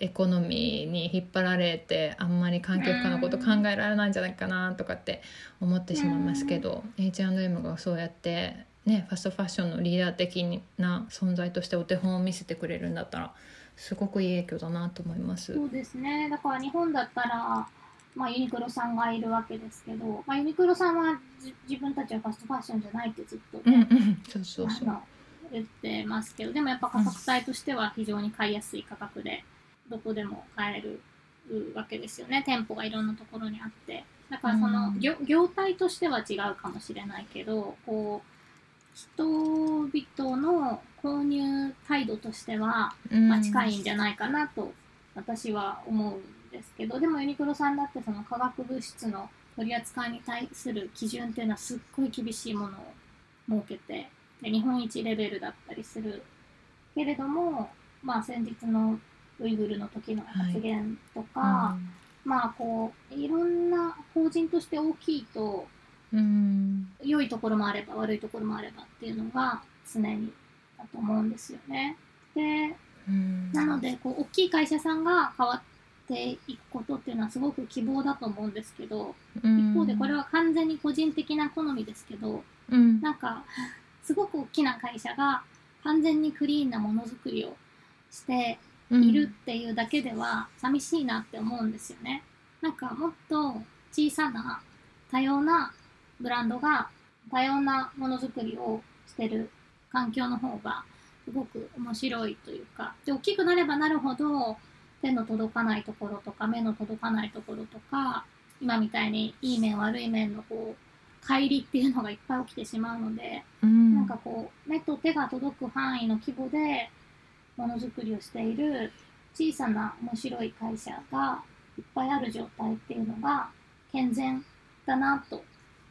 エコノミーに引っ張られてあんまり環境負荷のこと考えられないんじゃないかなとかって思ってしまいますけど H&M がそうやって、ね、ファストファッションのリーダー的な存在としてお手本を見せてくれるんだったらすごくいい影響だなと思います。そうですね。だから日本だったら、まあ、ユニクロさんがいるわけですけど、まあ、ユニクロさんはじ自分たちはファストファッションじゃないってずっと、うんうん、そうそうそう言ってますけどでもやっぱ価格帯としては非常に買いやすい価格でどこでも買えるわけですよね。店舗がいろんなところにあって。だからそのうん。業業態としては違うかもしれないけどこう人々の購入態度としては、うん。まあ、近いんじゃないかなと私は思うんですけどでもユニクロさんだってその化学物質の取り扱いに対する基準っていうのはすっごい厳しいものを設けてで日本一レベルだったりするけれども、まあ、先日のウイグルの時の発言とか、まあこういろんな法人として大きいとうん。良いところもあれば悪いところもあればっていうのが常にだと思うんですよね。でうん。なのでこう大きい会社さんが変わっていくことっていうのはすごく希望だと思うんですけど一方でこれは完全に個人的な好みですけどうん。なんかすごく大きな会社が完全にクリーンなものづくりをしているっていうだけでは寂しいなって思うんですよね。なんかもっと小さな多様なブランドが多様なものづくりをしてる環境の方がすごく面白いというかで大きくなればなるほど手の届かないところとか目の届かないところとか今みたいにいい面悪い面のこう乖離っていうのがいっぱい起きてしまうのでうん。なんかこう目と手が届く範囲の規模でものづくりをしている小さな面白い会社がいっぱいある状態っていうのが健全だなと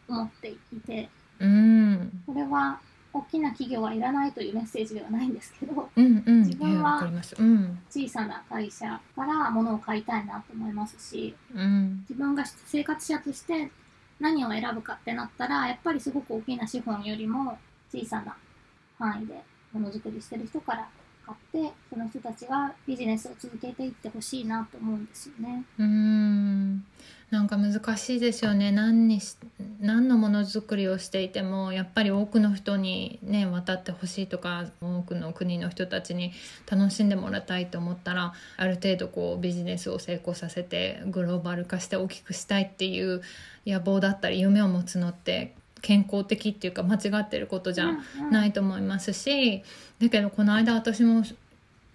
思っていてうん。これは大きな企業はいらないというメッセージではないんですけどうんうん。自分は小さな会社から物を買いたいなと思いますしうん。自分が生活者として何を選ぶかってなったらやっぱりすごく大きな資本よりも小さな範囲でものづくりしてる人から買ってその人たちがビジネスを続けていってほしいなと思うんですよね。うんなんか難しいですよね何にし何のものづくりをしていてもやっぱり多くの人にね渡ってほしいとか多くの国の人たちに楽しんでもらいたいと思ったらある程度こうビジネスを成功させてグローバル化して大きくしたいっていう野望だったり夢を持つのって健康的っていうか間違ってることじゃないと思いますしだけどこの間私も、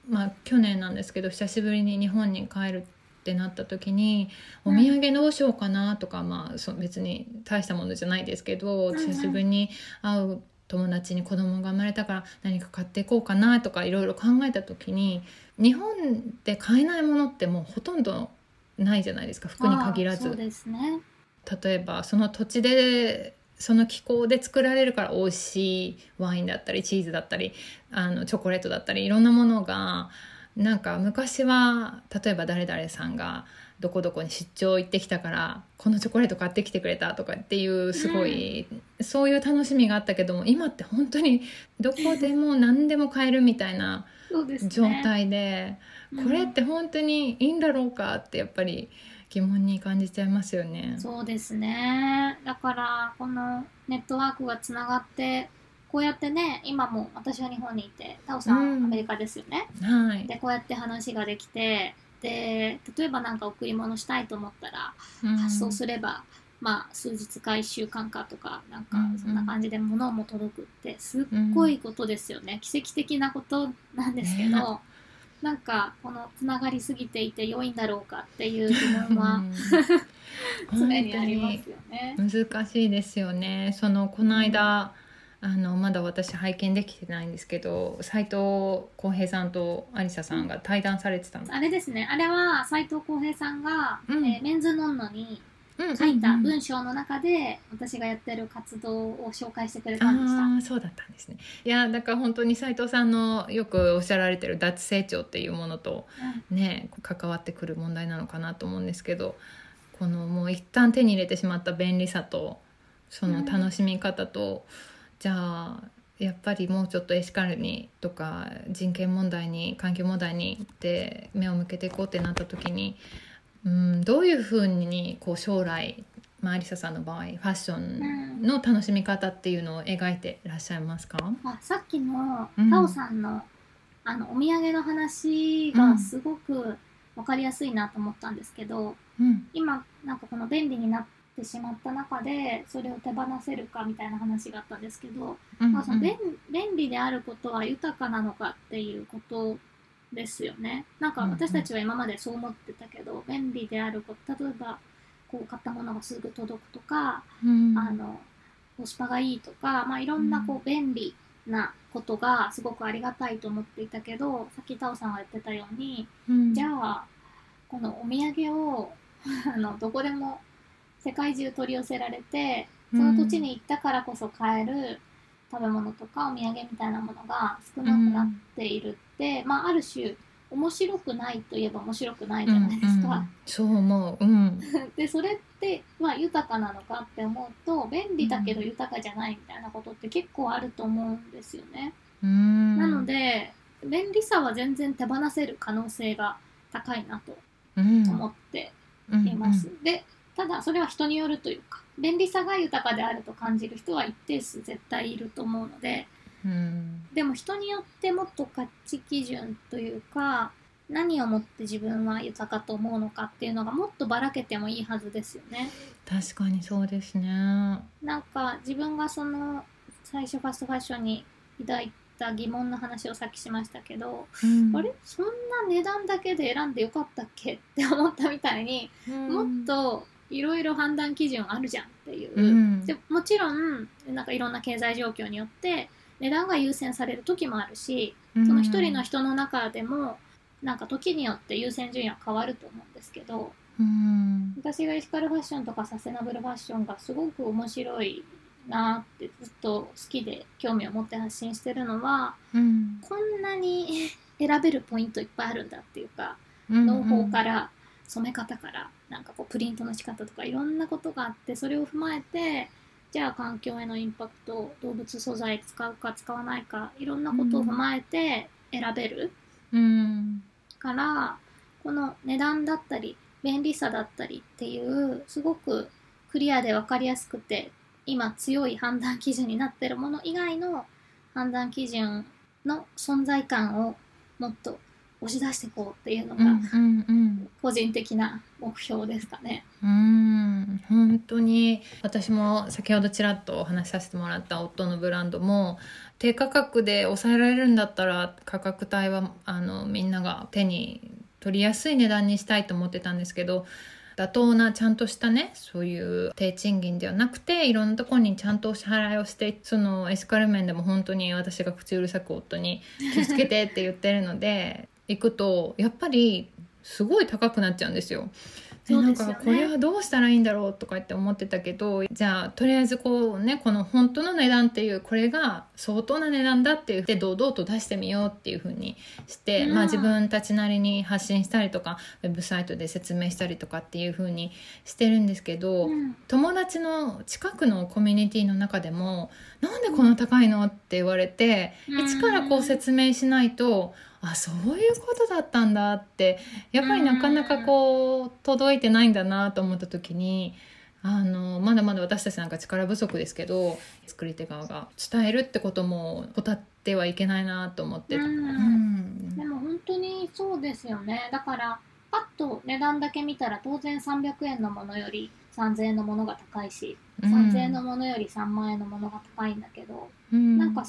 まあ、去年なんですけど久しぶりに日本に帰るってなった時にお土産どうしようかなとか、まあそ別に大したものじゃないですけど、うん自分に会う友達に子供が生まれたから何か買っていこうかなとかいろいろ考えた時に日本で買えないものってもうほとんどないじゃないですか服に限らず。ですね。例えばその土地でその気候で作られるから美味しいワインだったりチーズだったりあのチョコレートだったりいろんなものがなんか昔は例えば誰々さんがどこどこに出張行ってきたからこのチョコレート買ってきてくれたとかっていうすごい、そういう楽しみがあったけども今って本当にどこでも <laughs> 何でも買えるみたいなそうですね。状態で、これって本当にいいんだろうかってやっぱり疑問に感じちゃいますよね。そうですね。だからこのネットワークがつながってこうやってね今も私は日本にいてタオさん、うん。アメリカですよね。はい。でこうやって話ができてで例えば何か贈り物したいと思ったらうん。発送すれば、まあ数日か1週間かとかなんかうんうん。そんな感じで物も届くってすっごいことですよね、奇跡的なことなんですけど、ねなんかこのつながりすぎていて良いんだろうかっていう疑問はうん。<laughs> 常にありますよね。難しいですよね。そのこの間、あのまだ私拝見できてないんですけど斉藤浩平さんと有沙さんが対談されてたの、あれですね。あれは斉藤浩平さんが、うん。えーメンズノンノにうん書いたうんうん。文章の中で私がやってる活動を紹介してくれたんでした。ああそうだったんですね。いやだから本当に斉藤さんのよくおっしゃられてる脱成長っていうものとね関わってくる問題なのかなと思うんですけどこのもう一旦手に入れてしまった便利さとその楽しみ方と、じゃあやっぱりもうちょっとエシカルにとか人権問題に環境問題にって目を向けていこうってなった時に、うん、どういうふうにこう将来まあ、アリサさんの場合ファッションの楽しみ方っていうのを描いていらっしゃいますか、あさっきのうん。タオさんの,、あのお土産の話がすごく分かりやすいなと思ったんですけど、うん。今なんかこの便利になってしまった中でそれを手放せるかみたいな話があったんですけど、うんまあ、その便便利であることは豊かなのかっていうことですよね。なんか私たちは今までそう思ってたけど、便利であること例えばこう買ったものがすぐ届くとか、うん。あのコスパがいいとか、まあ、いろんなこう便利なことがすごくありがたいと思っていたけどさっきタオさんが言ってたようにうん。じゃあこのお土産を <laughs> あのどこでも世界中取り寄せられてその土地に行ったからこそ買える食べ物とかお土産みたいなものが少なくなっているまあ、ある種面白くないといえば面白くないじゃないですか。うんうんそう思う、うん、<laughs> でそれって、まあ、豊かなのかって思うと便利だけど豊かじゃないみたいなことって結構あると思うんですよね。うんなので便利さは全然手放せる可能性が高いなとうん思っています。でただそれは人によるというか便利さが豊かであると感じる人は一定数絶対いると思うのでうん。でも人によってもっと価値基準というか何をもって自分は豊かと思うのかっていうのがもっとばらけてもいいはずですよね。確かにそうですね。なんか自分がその最初ファストファッションに抱いた疑問の話をさっきしましたけど、うん。あれ？そんな値段だけで選んでよかったっけって思ったみたいに、もっといろいろ判断基準あるじゃんっていう、うん。でもちろんなんかいろんな経済状況によって値段が優先される時もあるしその一人の人の中でもなんか時によって優先順位は変わると思うんですけどうん。私がエシカルファッションとかサステナブルファッションがすごく面白いなってずっと好きで興味を持って発信してるのはうん。こんなに <laughs> 選べるポイントいっぱいあるんだっていうかうん農法から染め方からなんかこうプリントの仕方とかいろんなことがあってそれを踏まえてじゃあ環境へのインパクト動物素材使うか使わないかいろんなことを踏まえて選べるうんからこの値段だったり便利さだったりっていうすごくクリアで分かりやすくて今強い判断基準になってるもの以外の判断基準の存在感をもっと押し出していこうっていうのが個人的な目標ですかね。うん本当に私も先ほどちらっとお話しさせてもらった夫のブランドも低価格で抑えられるんだったら価格帯はあのみんなが手に取りやすい値段にしたいと思ってたんですけど妥当なちゃんとしたねそういう低賃金ではなくていろんなところにちゃんとお支払いをしてそのエスカル面でも本当に私が口うるさく夫に気をつけてって言ってるので行くとやっぱりすごい高くなっちゃうんですよ。でなんかこれはどうしたらいいんだろうとかって思ってたけどじゃあとりあえずこうねこの本当の値段っていうこれが相当な値段だって言って堂々と出してみようっていうふうにして、うん、まあ、自分たちなりに発信したりとかウェブサイトで説明したりとかっていうふうにしてるんですけど、うん、友達の近くのコミュニティの中でも「なんでこんな高いの?」って言われて、うん、一からこう説明しないと。あそういうことだったんだって。やっぱりなかなかこう届いてないんだなと思った時にあのまだまだ私たちなんか力不足ですけど作り手側が伝えるってことも怠ってはいけないなと思って、うん、でも本当にそうですよね。だからパッと値段だけ見たら当然300円のものより3000円のものが高いし、うん、3000円のものより3万円のものが高いんだけど、うん、なんか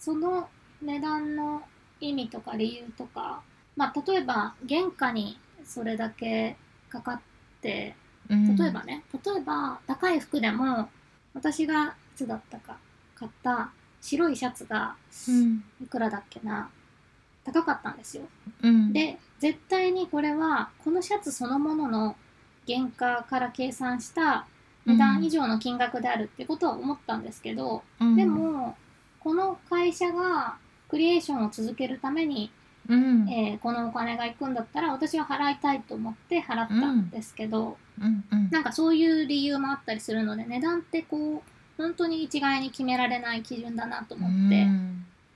その値段の意味とか理由とか、まあ、例えば原価にそれだけかかって例えばね、例えば高い服でも私がいつだったか買った白いシャツがいくらだっけな、高かったんですよ、うん、で絶対にこれはこのシャツそのものの原価から計算した値段以上の金額であるってことは思ったんですけど、うん、でもこの会社がクリエーションを続けるために、うん、えー、このお金が行くんだったら私は払いたいと思って払ったんですけど、うん。うん、なんかそういう理由もあったりするので値段ってこう本当に一概に決められない基準だなと思って、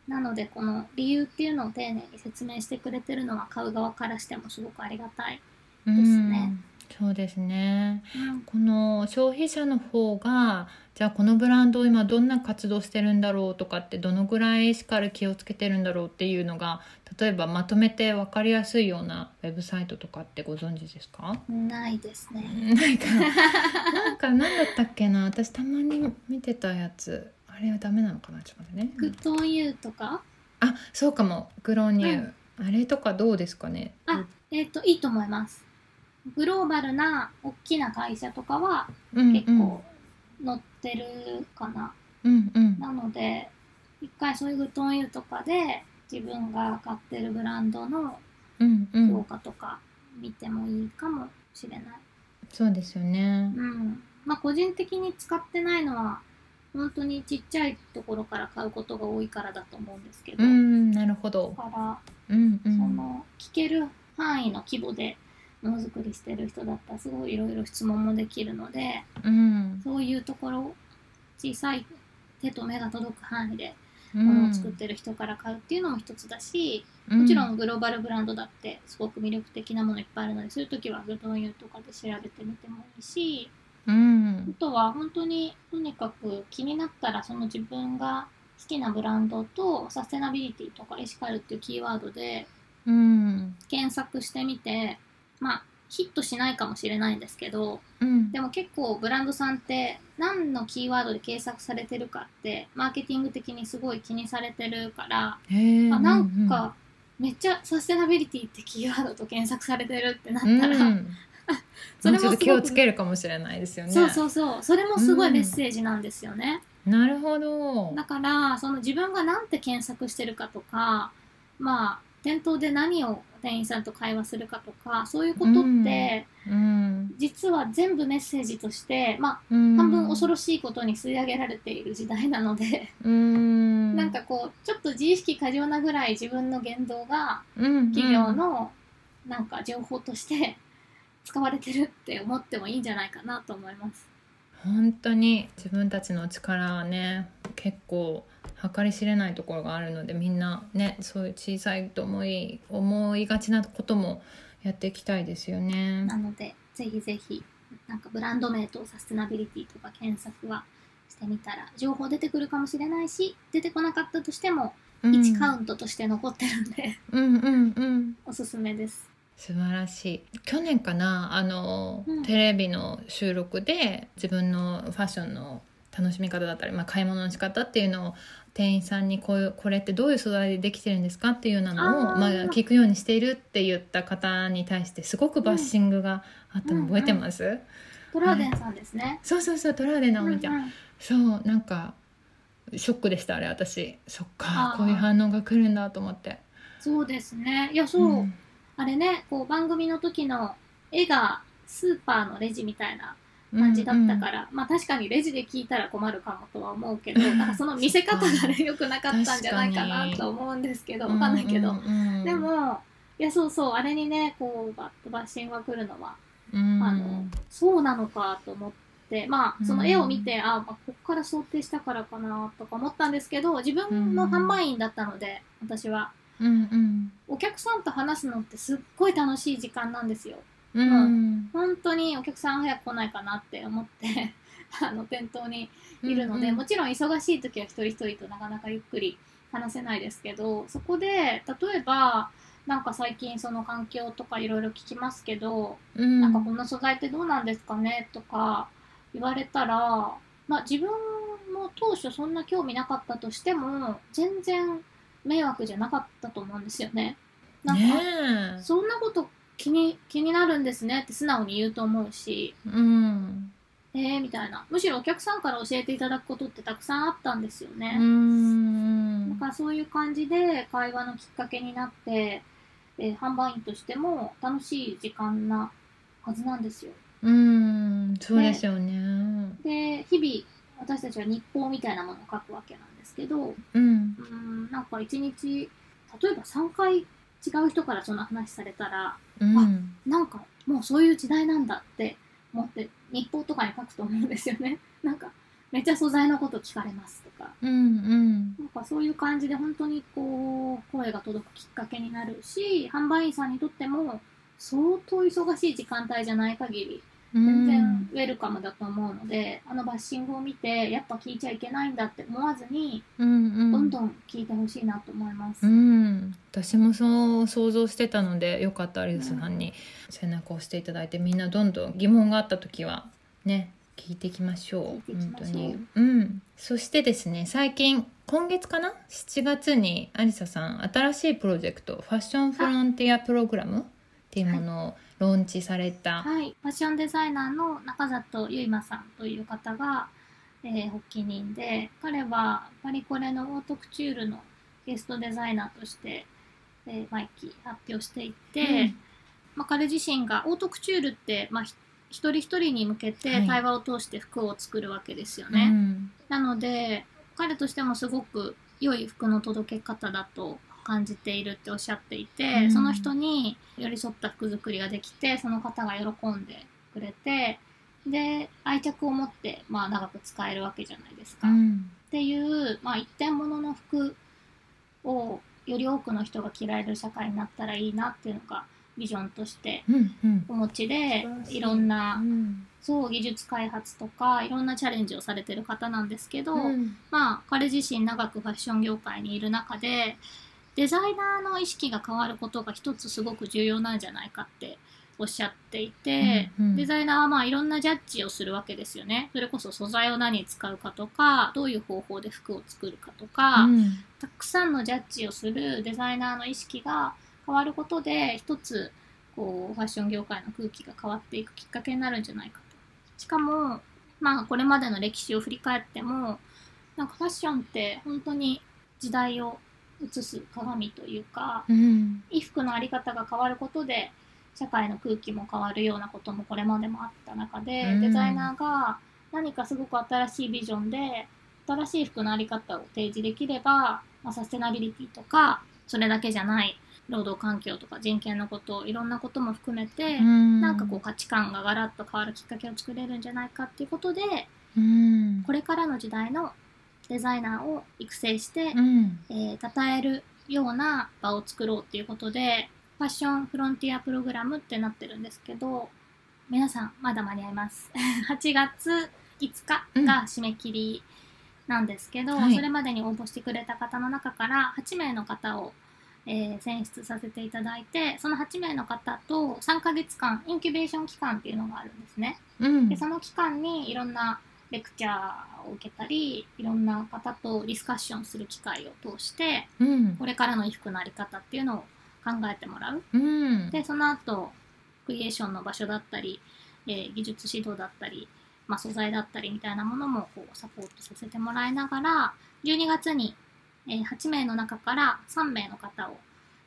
なのでこの理由っていうのを丁寧に説明してくれてるのは買う側からしてもすごくありがたいですね。そうですね、うん、この消費者の方がじゃあこのブランド今どんな活動してるんだろうとかってどのぐらいしっかり気をつけてるんだろうっていうのが例えばまとめて分かりやすいようなウェブサイトとかってご存知ですか？ないですね。なんか。<laughs> なんか何だったっけな。私たまに見てたやつ。あれはダメなのかな？ちょっと待ってね。 Good On You とか？あそうかも。 Good On You、うん、あれとかどうですかね？あえっ、ー、といいと思います。グローバルな大きな会社とかは結構載ってるかな。うんうん、なので一回そういう Good On You とかで自分が買ってるブランドの評価とか見てもいいかもしれない。そうですよね。うん。まあ個人的に使ってないのは本当にちっちゃいところから買うことが多いからだと思うんですけど。うん、なるほど。だから、うんうん、その聞ける範囲の規模でものづくりしてる人だったらすごいいろいろ質問もできるので、うん、そういうところ小さい手と目が届く範囲でものを作ってる人から買うっていうのも一つだし、うん、もちろんグローバルブランドだってすごく魅力的なものいっぱいあるのでそういう時はグドンユーとかで調べてみてもいいし、うん、あとは本当にとにかく気になったらその自分が好きなブランドとサステナビリティとかエシカルっていうキーワードで検索してみてまあヒットしないかもしれないんですけど、うん、でも結構ブランドさんって何のキーワードで検索されてるかってマーケティング的にすごい気にされてるからあなんかめっちゃサステナビリティってキーワードと検索されてるってなったら、うん、<laughs> それも気をつけるかもしれないですよね。そうそうそう。それもすごいメッセージなんですよね、うん、なるほど。だからその自分が何て検索してるかとかまあ店頭で何を店員さんと会話するかとかそういうことって、うん、実は全部メッセージとして、まあ、うん、半分恐ろしいことに吸い上げられている時代なのでうん、なんかこうちょっと自意識過剰なぐらい自分の言動が企業のなんか情報として使われてるって思ってもいいんじゃないかなと思います。本当に。自分たちの力はね結構計り知れないところがあるのでみんなねそういう小さいと思い思いがちなこともやっていきたいですよね。なのでぜひぜひなんかブランド名とサステナビリティとか検索はしてみたら情報出てくるかもしれないし出てこなかったとしても1カウントとして残ってるんで、うん、うんうんうんおすすめです。素晴らしい去年かなあの、うん、テレビの収録で自分のファッションの楽しみ方だったり、まあ、買い物の仕方っていうのを店員さんにこういうこれってどういう素材でできてるんですかっていうようなのをまあ、聞くようにしているって言った方に対してすごくバッシングがあったの覚えてます、トラウデンさんですね。そうそうそうトラウデン直美ちゃん、うんうん。そうなんかショックでしたあれ私。そっかこういう反応が来るんだと思って。そうですね。いや、そう。ん。あれね、こう番組の時の絵がスーパーのレジみたいな感じだったから、まあ確かにレジで聞いたら困るかもとは思うけど、なんかその見せ方がね、良くなかったんじゃないかなと思うんですけど、わかんないけど。うんうんうん。でも、いや、そうそう、あれにね、こう、バッとバッシングが来るのは、うん。あの、そうなのかと思って、まあ、その絵を見て、あ、まあ、こっから想定したからかなとか思ったんですけど、自分の販売員だったので、私は。うんうん。お客さんと話すのってすっごい楽しい時間なんですよ。うん。うん本当にお客さん早く来ないかなって思って <laughs> あの店頭にいるので、うんもちろん忙しい時は一人一人となかなかゆっくり話せないですけどそこで例えばなんか最近その環境とかいろいろ聞きますけど、うん。なんかこんな素材ってどうなんですかねとか言われたら、まあ、自分も当初そんな興味なかったとしても全然迷惑じゃなかったと思うんですよね。なんか、そんなこと気に気になるんですねって素直に言うと思うし、うんえー、みたいな。むしろお客さんから教えていただくことってたくさんあったんですようね。んだからそういう感じで会話のきっかけになって、えー販売員としても楽しい時間なはずなんですよ。うんそうですよねで、日々私たちは日報みたいなものを書くわけなんですけど、うんうん、なんか一日、例えば3回違う人からその話されたら、うんなんかもうそういう時代なんだって思って日報とかに書くと思うんですよね。<laughs> なんかめっちゃ素材のこと聞かれますとか。うんうんなんかそういう感じで本当にこう声が届くきっかけになるし販売員さんにとっても相当忙しい時間帯じゃない限り全然ウェルカムだと思うので、あのバッシングを見てやっぱ聞いちゃいけないんだって思わずにうんうん。どんどん聞いてほしいなと思います。うん、私もそう想像してたのでよかった有吉さんに背中を押していただいてみんなどんどん疑問があった時はね聞いていきましょう。本当に。うん。そしてですね最近今月かな？7月に有沙さん新しいプロジェクトファッションフロンティアプログラムっていうものをローンチされた、はい、ファッションデザイナーの中里ゆいまさんという方が、えー発起人で彼はパリコレのオートクチュールのゲストデザイナーとして、えー毎期発表していて、まあ、彼自身がオートクチュールって、まあ、ひ一人一人に向けてはい。対話を通して服を作るわけですようね。ん。なので彼としてもすごく良い服の届け方だと感じているっておっしゃっていて、うん。その人に寄り添った服作りができてその方が喜んでくれてで愛着を持って、まあ、長く使えるわけじゃないですか。っうん。ていう、まあ、一点物の服をより多くの人が着られる社会になったらいいなっていうのがビジョンとしてうんうん。お持ちで素晴らしい。いろんなうん。そう技術開発とかいろんなチャレンジをされてる方なんですけど、うん。まあ彼自身長くファッション業界にいる中でデザイナーの意識が変わることが一つすごく重要なんじゃないかっておっしゃっていて、うんうん。デザイナーはまあいろんなジャッジをするわけですよね。それこそ素材を何に使うかとかどういう方法で服を作るかとか、うん。たくさんのジャッジをするデザイナーの意識が変わることで一つこうファッション業界の空気が変わっていくきっかけになるんじゃないかと。しかもまあこれまでの歴史を振り返ってもなんかファッションって本当に時代を映す鏡というかうん。衣服の在り方が変わることで社会の空気も変わるようなこともこれまでもあった中で、うん。デザイナーが何かすごく新しいビジョンで新しい服の在り方を提示できれば、まあ、サステナビリティとかそれだけじゃない労働環境とか人権のこといろんなことも含めて、うん。なんかこう価値観がガラッと変わるきっかけを作れるんじゃないかっていうことでうん。これからの時代のデザイナーを育成して、うん。えー称えるような場を作ろうっていうことでファッションフロンティアプログラムってなってるんですけど皆さんまだ間に合います。<laughs> 8月5日が締め切りなんですけど、はい。それまでに応募してくれた方の中から8名の方を、えー選出させていただいてその8名の方と3ヶ月間インキュベーション期間っていうのがあるんですね。うん。でその期間にいろんなレクチャーを受けたりいろんな方とディスカッションする機会を通してうん。これからの衣服のあり方っていうのを考えてもらう。うん。でその後クリエーションの場所だったり、えー技術指導だったり、まあ、素材だったりみたいなものもこうサポートさせてもらいながら12月に、えー8名の中から3名の方を、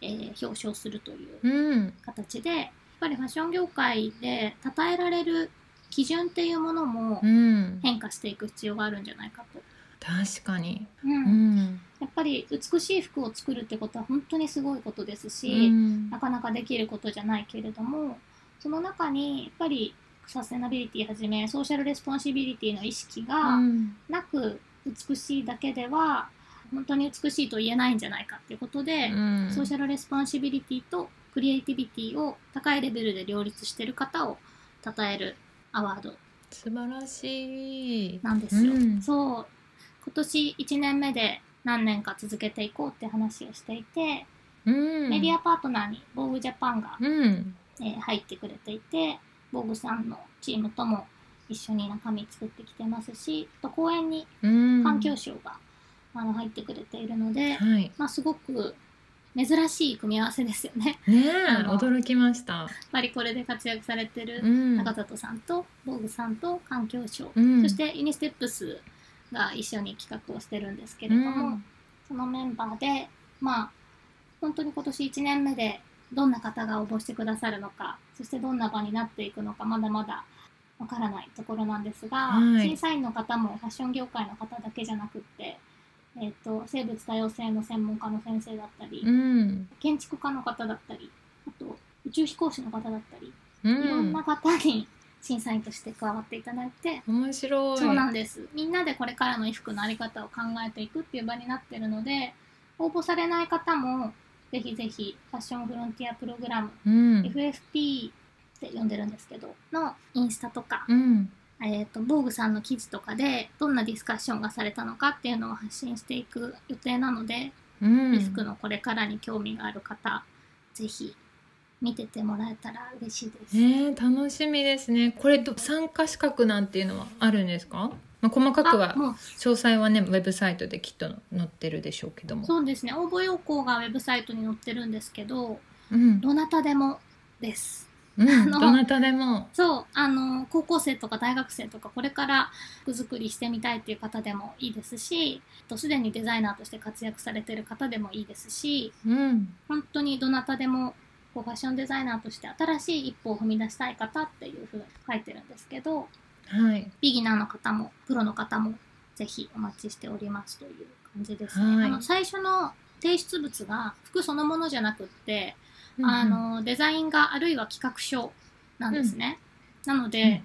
えー表彰するといううん。形でやっぱりファッション業界で称えられる基準っていうものもうん。変化していく必要があるんじゃないかと。確かに。うん。うん。やっぱり美しい服を作るってことは本当にすごいことですうし、ん。なかなかできることじゃないけれどもその中にやっぱりサステナビリティはじめ social responsibility の意識がうん。なく美しいだけでは本当に美しいと言えないんじゃないかっていうことで、うん。 social responsibility と creativity を高いレベルで両立している方を称えるアワード。素晴らしい。なんですよ。うん。そう。今年1年目で何年か続けていこうって話をしていて、うん。メディアパートナーにボーグジャパンがうん。えー入ってくれていてボブさんのチームとも一緒に中身作ってきてますしあと公演にうん。環境省が、あの入ってくれているので、はい。まあ、すごく珍しい組み合わせですよね。ねえ驚きました。やっぱりこれで活躍されてるうん。中里さんとボブさんと環境省、うん。そしてユニステップスが一緒に企画をしてるんですけれども、うん。そのメンバーでまあ本当に今年1年目でどんな方が応募してくださるのかそしてどんな場になっていくのかまだまだわからないところなんですが、はい。審査員の方もファッション業界の方だけじゃなくって、えー、と生物多様性の専門家の先生だったり、うん。建築家の方だったりあと宇宙飛行士の方だったり、ういろんんな方に審査員として加わっていただいて、面白い。そうなんです。みんなでこれからの衣服のあり方を考えていくっていう場になってるので、応募されない方も、ぜひぜひ、ファッションフロンティアプログラム、うん。FFP って呼んでるんですけど、のインスタとか、うんえっ、と、防具さんの記事とかで、どんなディスカッションがされたのかっていうのを発信していく予定なので、うん。衣服のこれからに興味がある方、ぜひ、見ててもらえたら嬉しいです。ねえ楽しみですね。これど参加資格なんていうのはあるんですか、まあ、細かくは詳細はねウェブサイトできっと載ってるでしょうけども。そうですね。応募要項がウェブサイトに載ってるんですけどうん、どなたでもですうん、あのどなたでも。そうあの高校生とか大学生とかこれから服作りしてみたいっていう方でもいいですしとすでにデザイナーとして活躍されてる方でもいいですしうん。本当にどなたでもこうファッションデザイナーとして新しい一歩を踏み出したい方っていうふうに書いてるんですけどはい。ビギナーの方もプロの方もぜひお待ちしておりますという感じですね。はい。あの最初の提出物が服そのものじゃなくって、うんあのデザイン画あるいは企画書なんですね。なので、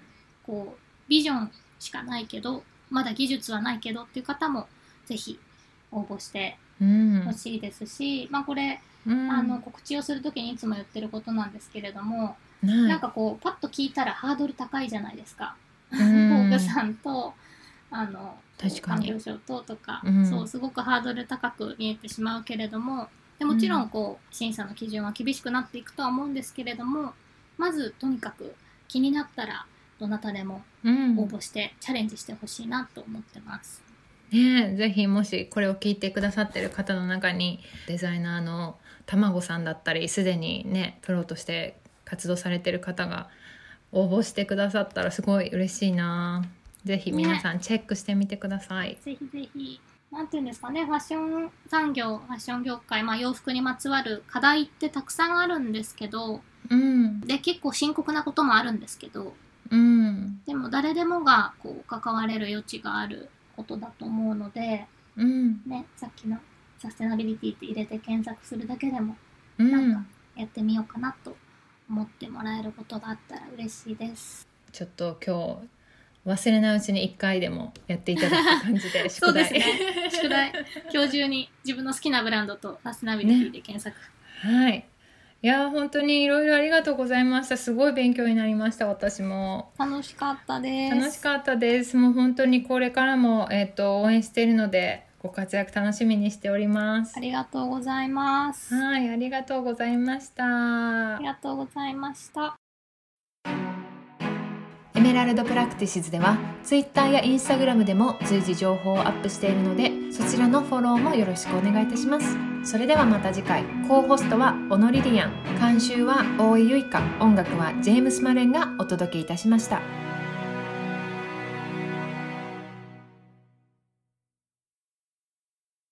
こうビジョンしかないけどまだ技術はないけどっていう方もぜひ応募してうん。ほしいですし、まあこれ、うん。あの告知をする時にいつも言ってることなんですけれども、はい。なんかこうパッと聞いたらハードル高いじゃないですか。うん。フォークさんとあの確かに。環境省ととか、うん。そうすごくハードル高く見えてしまうけれどもでもちろんこう審査の基準は厳しくなっていくとは思うんですけれどもまずとにかく気になったらどなたでもうん。応募してチャレンジしてほしいなと思ってます。ねえぜひもしこれを聞いてくださってる方の中にデザイナーの卵さんだったりすでにねプロとして活動されてる方が応募してくださったらすごい嬉しいな。ぜひ皆さんチェックしてみてください、ぜひぜひなんていうんですかねファッション産業ファッション業界、まあ、洋服にまつわる課題ってたくさんあるんですけどうん。で結構深刻なこともあるんですけどうん。でも誰でもがこう関われる余地があることだと思うので、うん。ね、さっきのサステナビリティって入れて検索するだけでもうなんかんやってみようかなと思ってもらえることがあったら嬉しいです。ちょっと今日忘れないうちに1回でもやっていただく感じで宿題そうですね。宿題、今日中に自分の好きなブランドとサステナビリティで検索。はいいやー本当にいろいろありがとうございましたすごい勉強になりました私も楽しかったです。楽しかったですもう本当にこれからも、えっと応援しているのでご活躍楽しみにしておりますありがとうございます。あはいありがとうございましたりがとうございました。メラルドプラクティシズでは Twitter や Instagram でも随時情報をアップしているのでそちらのフォローもよろしくお願いいたします。それではまた次回。コーホストはオノリリアン。監修は大井ゆいか音楽はジェームス・マレンがお届けいたしました。